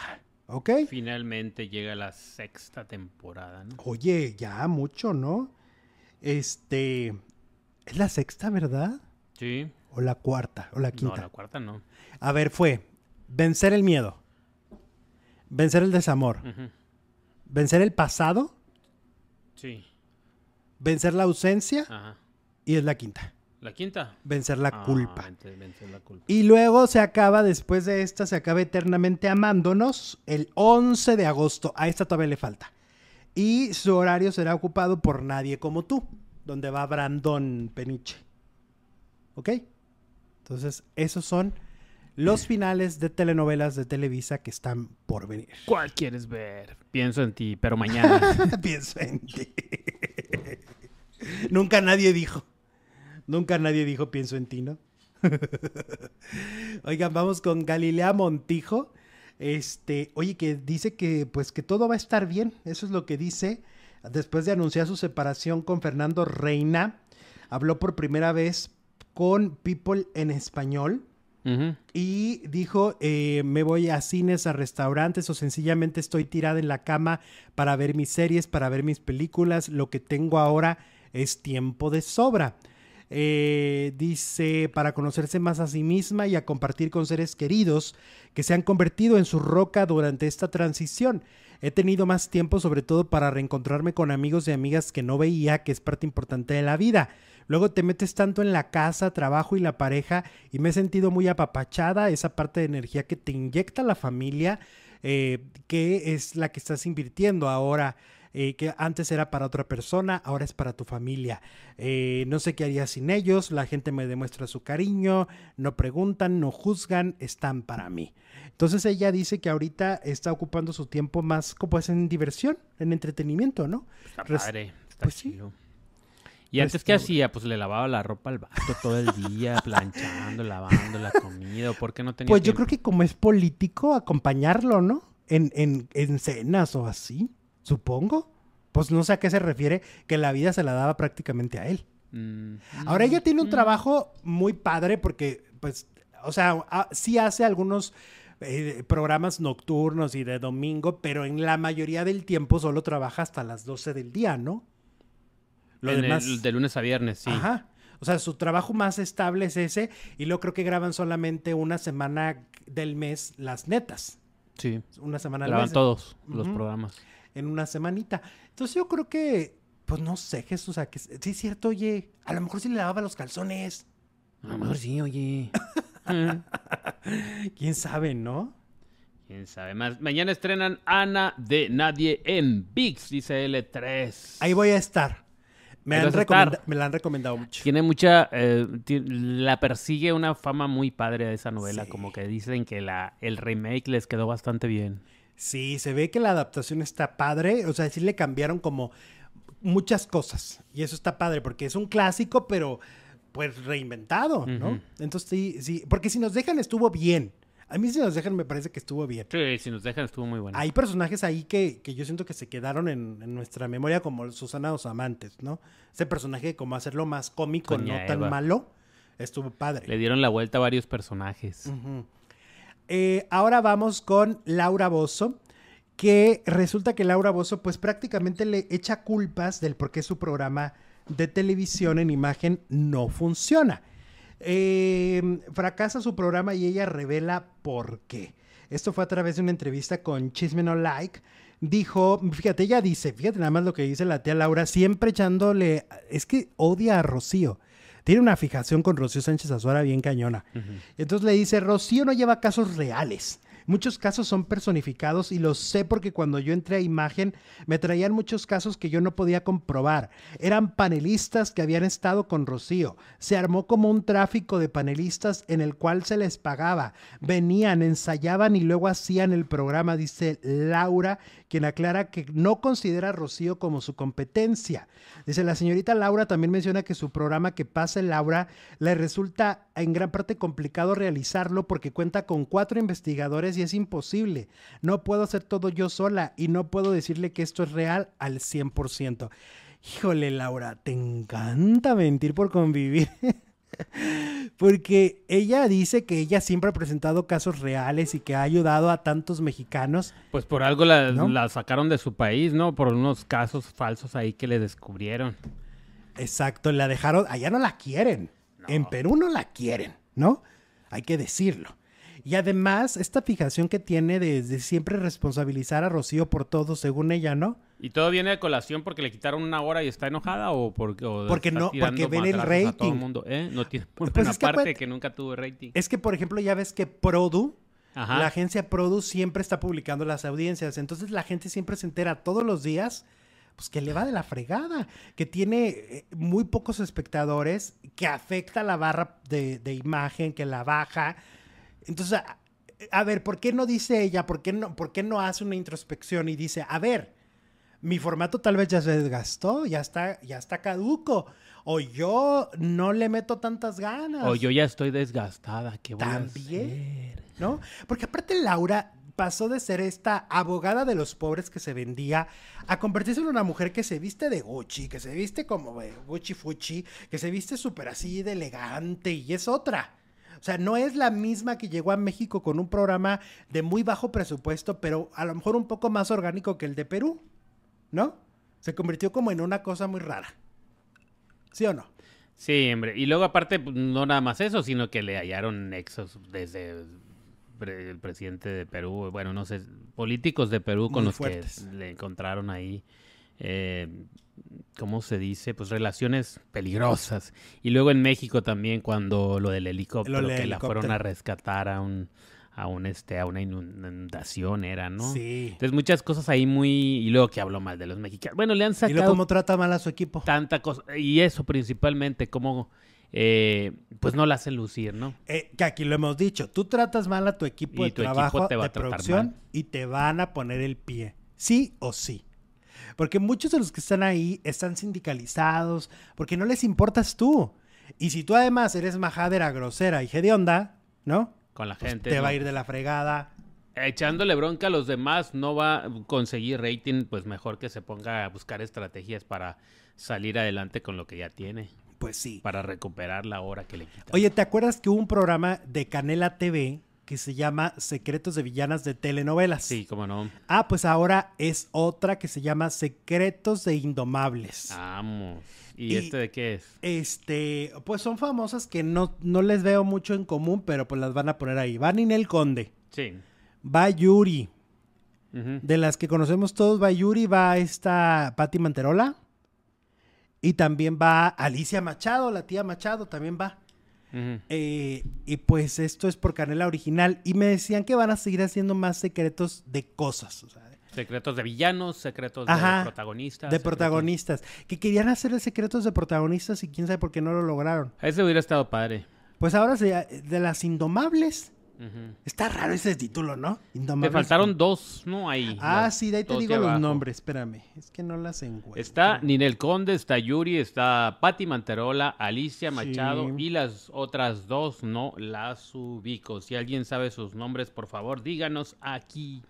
¿Ok? Finalmente llega la sexta temporada, ¿no? Oye, ya mucho, ¿no? Este, es la sexta, ¿verdad? Sí. O la cuarta, o la No, quinta. la cuarta no. A ver, fue vencer el miedo, vencer el desamor, vencer el pasado, Sí. vencer la ausencia Ajá. y es la quinta, ¿La quinta? vencer la Ah, culpa. la culpa. Y luego se acaba, después de esta, se acaba eternamente amándonos el 11 de agosto. A esta todavía le falta. Y su horario será ocupado por Nadie como tú, donde va Brandon Peniche. ¿Ok? Entonces, esos son los finales de telenovelas de Televisa que están por venir. ¿Cuál quieres ver? Pienso en ti, pero mañana. <laughs> Pienso en ti. <laughs> Nunca nadie dijo. Nunca nadie dijo pienso en ti, ¿no? <laughs> Oigan, vamos con Galilea Montijo. Este, oye, que dice que pues que todo va a estar bien. Eso es lo que dice. Después de anunciar su separación con Fernando Reina, habló por primera vez con People en español. Y dijo, eh, me voy a cines, a restaurantes o sencillamente estoy tirada en la cama para ver mis series, para ver mis películas. Lo que tengo ahora es tiempo de sobra. Eh, dice, para conocerse más a sí misma y a compartir con seres queridos que se han convertido en su roca durante esta transición. He tenido más tiempo sobre todo para reencontrarme con amigos y amigas que no veía, que es parte importante de la vida. Luego te metes tanto en la casa, trabajo y la pareja y me he sentido muy apapachada, esa parte de energía que te inyecta la familia, eh, que es la que estás invirtiendo ahora. Eh, que antes era para otra persona, ahora es para tu familia. Eh, no sé qué haría sin ellos, la gente me demuestra su cariño, no preguntan, no juzgan, están para mí. Entonces ella dice que ahorita está ocupando su tiempo más como es en diversión, en entretenimiento, ¿no? Está padre, está pues sí. ¿Y antes qué hacía? Pues le lavaba la ropa al vato todo el día, <laughs> planchando, lavando la comida. ¿o ¿Por qué no tenía Pues yo creo que como es político, acompañarlo, ¿no? En, en, en cenas o así, supongo. Pues no sé a qué se refiere que la vida se la daba prácticamente a él. Mm, Ahora ella tiene un mm. trabajo muy padre porque, pues, o sea, a- sí hace algunos eh, programas nocturnos y de domingo, pero en la mayoría del tiempo solo trabaja hasta las 12 del día, ¿no? Lo en el- demás... de lunes a viernes, sí. Ajá. O sea, su trabajo más estable es ese y luego creo que graban solamente una semana del mes las netas. Sí. Una semana al Graban mes. todos los programas. En una semanita. Entonces yo creo que, pues no sé, Jesús, o sea, que sí es cierto, oye, a lo mejor sí le lavaba los calzones. A lo mejor sí, oye. <laughs> ¿Quién sabe, no? ¿Quién sabe? Más, mañana estrenan Ana de Nadie en VIX, dice L3. Ahí voy a estar. Me, han a estar. me la han recomendado mucho. Tiene mucha. eh, la persigue una fama muy padre a esa novela. Sí. Como que dicen que la, el remake les quedó bastante bien. Sí, se ve que la adaptación está padre. O sea, sí le cambiaron como muchas cosas. Y eso está padre porque es un clásico, pero pues reinventado, ¿no? Entonces sí, sí. Porque si nos dejan estuvo bien. A mí si nos dejan me parece que estuvo bien. Sí, si nos dejan estuvo muy bueno. Hay personajes ahí que, que yo siento que se quedaron en, en nuestra memoria como Susana Dos Amantes, ¿no? Ese personaje como hacerlo más cómico, Doña no tan malo, estuvo padre. Le dieron la vuelta a varios personajes. Eh, ahora vamos con Laura Bozo, que resulta que Laura Bozo pues prácticamente le echa culpas del por qué su programa de televisión en imagen no funciona. Eh, fracasa su programa y ella revela por qué. Esto fue a través de una entrevista con Chisme No Like. Dijo, fíjate, ella dice, fíjate nada más lo que dice la tía Laura, siempre echándole, es que odia a Rocío. Tiene una fijación con Rocío Sánchez Azuara bien cañona. Entonces le dice, Rocío no lleva casos reales. Muchos casos son personificados y lo sé porque cuando yo entré a imagen me traían muchos casos que yo no podía comprobar. Eran panelistas que habían estado con Rocío. Se armó como un tráfico de panelistas en el cual se les pagaba. Venían, ensayaban y luego hacían el programa, dice Laura, quien aclara que no considera a Rocío como su competencia. Dice, la señorita Laura también menciona que su programa que pase Laura le resulta en gran parte complicado realizarlo porque cuenta con cuatro investigadores y es imposible. No puedo hacer todo yo sola y no puedo decirle que esto es real al 100%. Híjole, Laura, te encanta mentir por convivir. <laughs> <laughs> Porque ella dice que ella siempre ha presentado casos reales y que ha ayudado a tantos mexicanos. Pues por algo la, ¿No? la sacaron de su país, ¿no? Por unos casos falsos ahí que le descubrieron. Exacto, la dejaron, allá no la quieren. En Perú no la quieren, ¿no? Hay que decirlo. Y además, esta fijación que tiene de, de siempre responsabilizar a Rocío por todo, según ella, ¿no? ¿Y todo viene de colación porque le quitaron una hora y está enojada o porque, o Porque está no- tirando porque ven el a todo rating. mundo? ¿Eh? No tiene Pues <laughs> una es que parte que nunca tuvo rating. Es que, por ejemplo, ya ves que Produ, Ajá. la agencia Produ siempre está publicando las audiencias. Entonces la gente siempre se entera todos los días, pues que le va de la fregada, que tiene eh, muy pocos espectadores, que afecta la barra de, de imagen, que la baja. Entonces, a, a ver, ¿por qué no dice ella? ¿Por qué no, ¿Por qué no hace una introspección y dice, a ver, mi formato tal vez ya se desgastó, ya está, ya está caduco, o yo no le meto tantas ganas? O yo ya estoy desgastada. ¿Qué voy a También. hacer? ¿no? Porque aparte Laura pasó de ser esta abogada de los pobres que se vendía a convertirse en una mujer que se viste de Gucci, que se viste como de Gucci Fuchi, que se viste súper así de elegante y es otra. O sea, no es la misma que llegó a México con un programa de muy bajo presupuesto, pero a lo mejor un poco más orgánico que el de Perú, ¿no? Se convirtió como en una cosa muy rara. ¿Sí o no? Sí, hombre. Y luego aparte, pues, no nada más eso, sino que le hallaron nexos desde el presidente de Perú, bueno, no sé, políticos de Perú con Muy los fuertes. que le encontraron ahí eh, ¿cómo se dice? Pues relaciones peligrosas. Y luego en México también cuando lo del helicóptero, Lo del que la fueron a rescatar a un a un este a una inundación era, ¿no? Sí. Entonces muchas cosas ahí muy y luego que habló mal de los mexicanos. Bueno, le han Y sacado luego cómo trata mal a su equipo. tanta cosa y eso principalmente como eh, pues no la hacen lucir, ¿no? Eh, que aquí lo hemos dicho, tú tratas mal a tu equipo Y de tu equipo trabajo, te va a de tratar producción mal. y te van a poner el pie, sí o sí. Porque muchos de los que están ahí están sindicalizados, porque no les importas tú. Y si tú además eres majadera, grosera y hedionda, ¿no? Con la Pues gente. te ¿no? va a ir de la fregada. echándole bronca a los demás no va a conseguir rating, pues mejor que se ponga a buscar estrategias para salir adelante con lo que ya tiene, Pues sí. para recuperar la hora que le quita. Oye, ¿te acuerdas que hubo un programa de Canela TV que se llama Secretos de Villanas de Telenovelas? Sí, cómo no. Ah, pues ahora es otra que se llama Secretos de Indomables. Vamos. ¿Y, Y- este de qué es? Este, pues son famosas que no, no les veo mucho en común, pero pues las van a poner ahí. Va Ninel Conde, Sí. va Yuri, de las que conocemos todos, va Yuri, va esta Patti Manterola. Y también va Alicia Machado, la tía Machado también va. Eh, y pues esto es por Canela Original. Y me decían que van a seguir haciendo más secretos de cosas. o sea, Secretos de villanos, secretos Ajá, de protagonistas. de secretos- protagonistas. Que querían hacer secretos de protagonistas y quién sabe por qué no lo lograron. Ese hubiera estado padre. Pues ahora se, de las Indomables. Está raro ese título, ¿no? Me Indomables. faltaron dos, ¿no? Ahí. Ah, sí, de ahí te digo los abajo. nombres. Espérame. Es que no las encuentro. Está Ninel Conde, está Yuri, está Patti Manterola, Alicia Sí. Machado y las otras dos no las ubico. Si alguien sabe sus nombres, por favor, díganos aquí,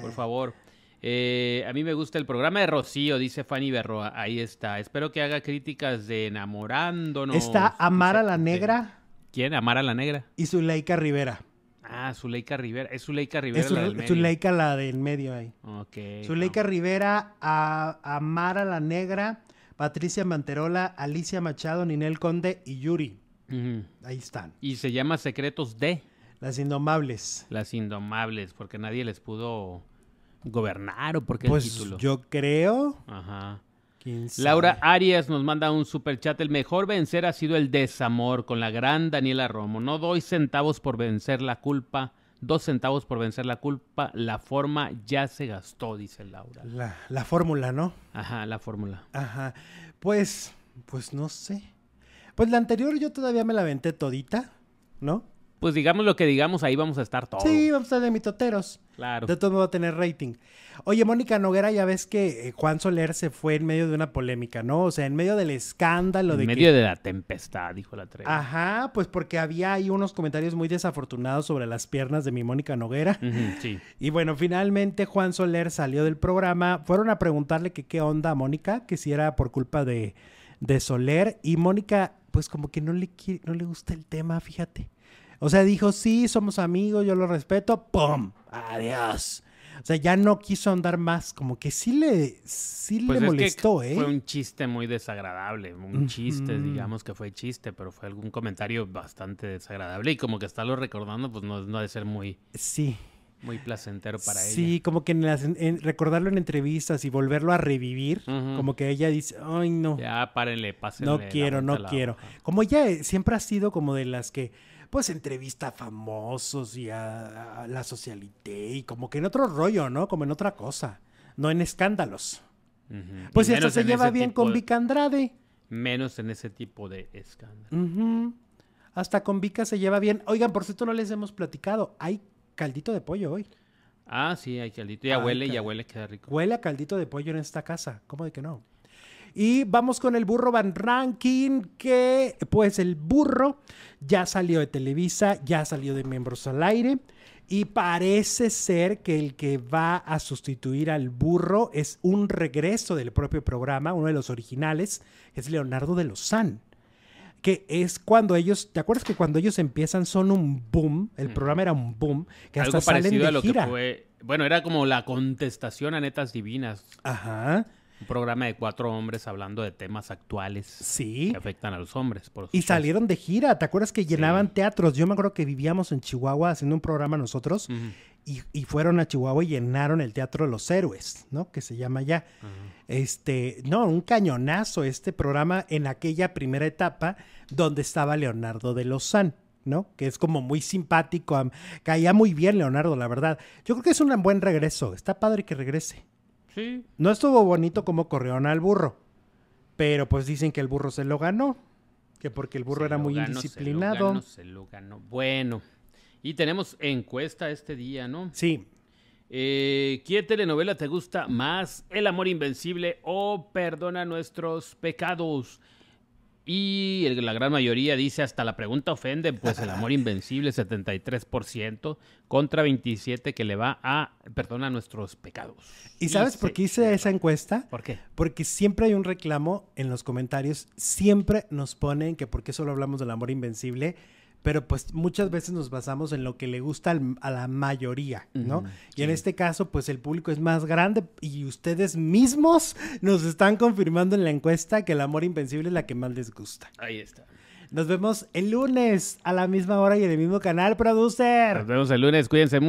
por favor. <laughs> Eh, a mí me gusta el programa de Rocío, dice Fanny Berroa. Ahí está. Espero que haga críticas de enamorándonos. Está Amara la Negra ¿Quién? Amara la Negra. y Zuleika Rivera. Ah, Zuleika Rivera. Es Zuleika Rivera Es la del Zule- medio. Zuleika la del medio ahí. Ok. Zuleika Rivera, a, Amara la Negra, Patricia Manterola, Alicia Machado, Ninel Conde y Yuri. Ahí están. Y se llama Secretos de Las Indomables. las Indomables, porque nadie les pudo gobernar o porque Pues el título. yo creo. Ajá. ¿quién sabe? Laura Arias nos manda un super chat. El mejor vencer ha sido el desamor con la gran Daniela Romo. No doy centavos por vencer la culpa. Dos centavos por vencer la culpa. La forma ya se gastó, dice Laura. La, la fórmula, ¿no? Ajá, la fórmula. Ajá. Pues, pues no sé. Pues la anterior yo todavía me la aventé todita, ¿no? Pues digamos lo que digamos, ahí vamos a estar todos. Sí, vamos a estar de mitoteros. Claro. De todo modo va a tener rating. Oye, Mónica Noguera, ya ves que eh, Juan Soler se fue en medio de una polémica, ¿no? O sea, en medio del escándalo En de medio que... de la tempestad, dijo la trevi. Ajá, pues porque había ahí unos comentarios muy desafortunados sobre las piernas de mi Mónica Noguera. Sí. <laughs> Y bueno, finalmente Juan Soler salió del programa. Fueron a preguntarle que qué onda a Mónica, que si era por culpa de, de Soler. Y Mónica, pues como que no le, quiere- no le gusta el tema, fíjate. O sea, dijo, sí, somos amigos, yo lo respeto. ¡Pum! Adiós. O sea, ya no quiso andar más. Como que sí le, sí Pues le es que molestó, ¿eh? Fue un chiste muy desagradable, un chiste, digamos que fue chiste, pero fue algún comentario bastante desagradable y como que estarlo recordando, pues no, no ha de ser muy, Sí. muy placentero para sí, ella. como que en las- en- recordarlo en entrevistas y volverlo a revivir, como que ella dice, ay no. Ya párenle, pásenle. No quiero, no quiero. Como ella eh, siempre ha sido como de las que, pues, entrevista a famosos y a, a la socialité y como que en otro rollo, ¿no? Como en otra cosa, no en escándalos. Pues Y y hasta menos se lleva bien con de- Vic Andrade. Menos en ese tipo de escándalo. Ujú. Hasta con Vika se lleva bien. Oigan, por cierto, no les hemos platicado. Hay caldito de pollo hoy. Ah, sí, hay caldito. Ay, huele, caray. huele, queda rico. Huele a caldito de pollo en esta casa. ¿Cómo de que no? Y vamos con el burro Van Ranking, que pues el burro ya salió de Televisa, ya salió de Miembros al Aire. Y parece ser que el que va a sustituir al burro es un regreso del propio programa, uno de los originales, que es Leonardo de Lozán. Que es cuando ellos, ¿te acuerdas que cuando ellos empiezan son un boom? El programa era un boom, que hasta Algo salen parecido de a lo gira. que fue. Bueno, era como la contestación a Netas Divinas. Ajá, Un programa de cuatro hombres hablando de temas actuales sí. que afectan a los hombres. Por Y salieron de gira, ¿te acuerdas que llenaban Sí. teatros? Yo me acuerdo que vivíamos en Chihuahua haciendo un programa nosotros y, y fueron a Chihuahua y llenaron el Teatro de los Héroes, ¿no? Que se llama ya. Este, no, un cañonazo este programa en aquella primera etapa donde estaba Leonardo de Lozán, ¿no? Que es como muy simpático, caía muy bien Leonardo, la verdad. Yo creo que es un buen regreso, está padre que regrese. Sí. No estuvo bonito como corrieron al burro, pero pues dicen que el burro se lo ganó, que porque el burro Se era muy ganó, indisciplinado. Se lo ganó, se lo ganó. Bueno. Y tenemos encuesta este día, ¿no? Sí, Eh, ¿Qué telenovela te gusta más? ¿El amor invencible o Perdona nuestros pecados? Y el- la gran mayoría dice hasta la pregunta ofende, pues el amor <laughs> invencible 73% contra 27 que le va a Perdona nuestros pecados. ¿y sabes por qué hice esa encuesta? ¿Por qué? Porque siempre hay un reclamo en los comentarios, siempre nos ponen que por qué solo hablamos del amor invencible, pero pues muchas veces nos basamos en lo que le gusta al- a la mayoría, ¿no? Y en este caso, pues el público es más grande y ustedes mismos nos están confirmando en la encuesta que el amor invencible es la que más les gusta. Ahí está. Nos vemos el lunes a la misma hora y en el mismo canal, producer. Nos vemos el lunes, cuídense mucho.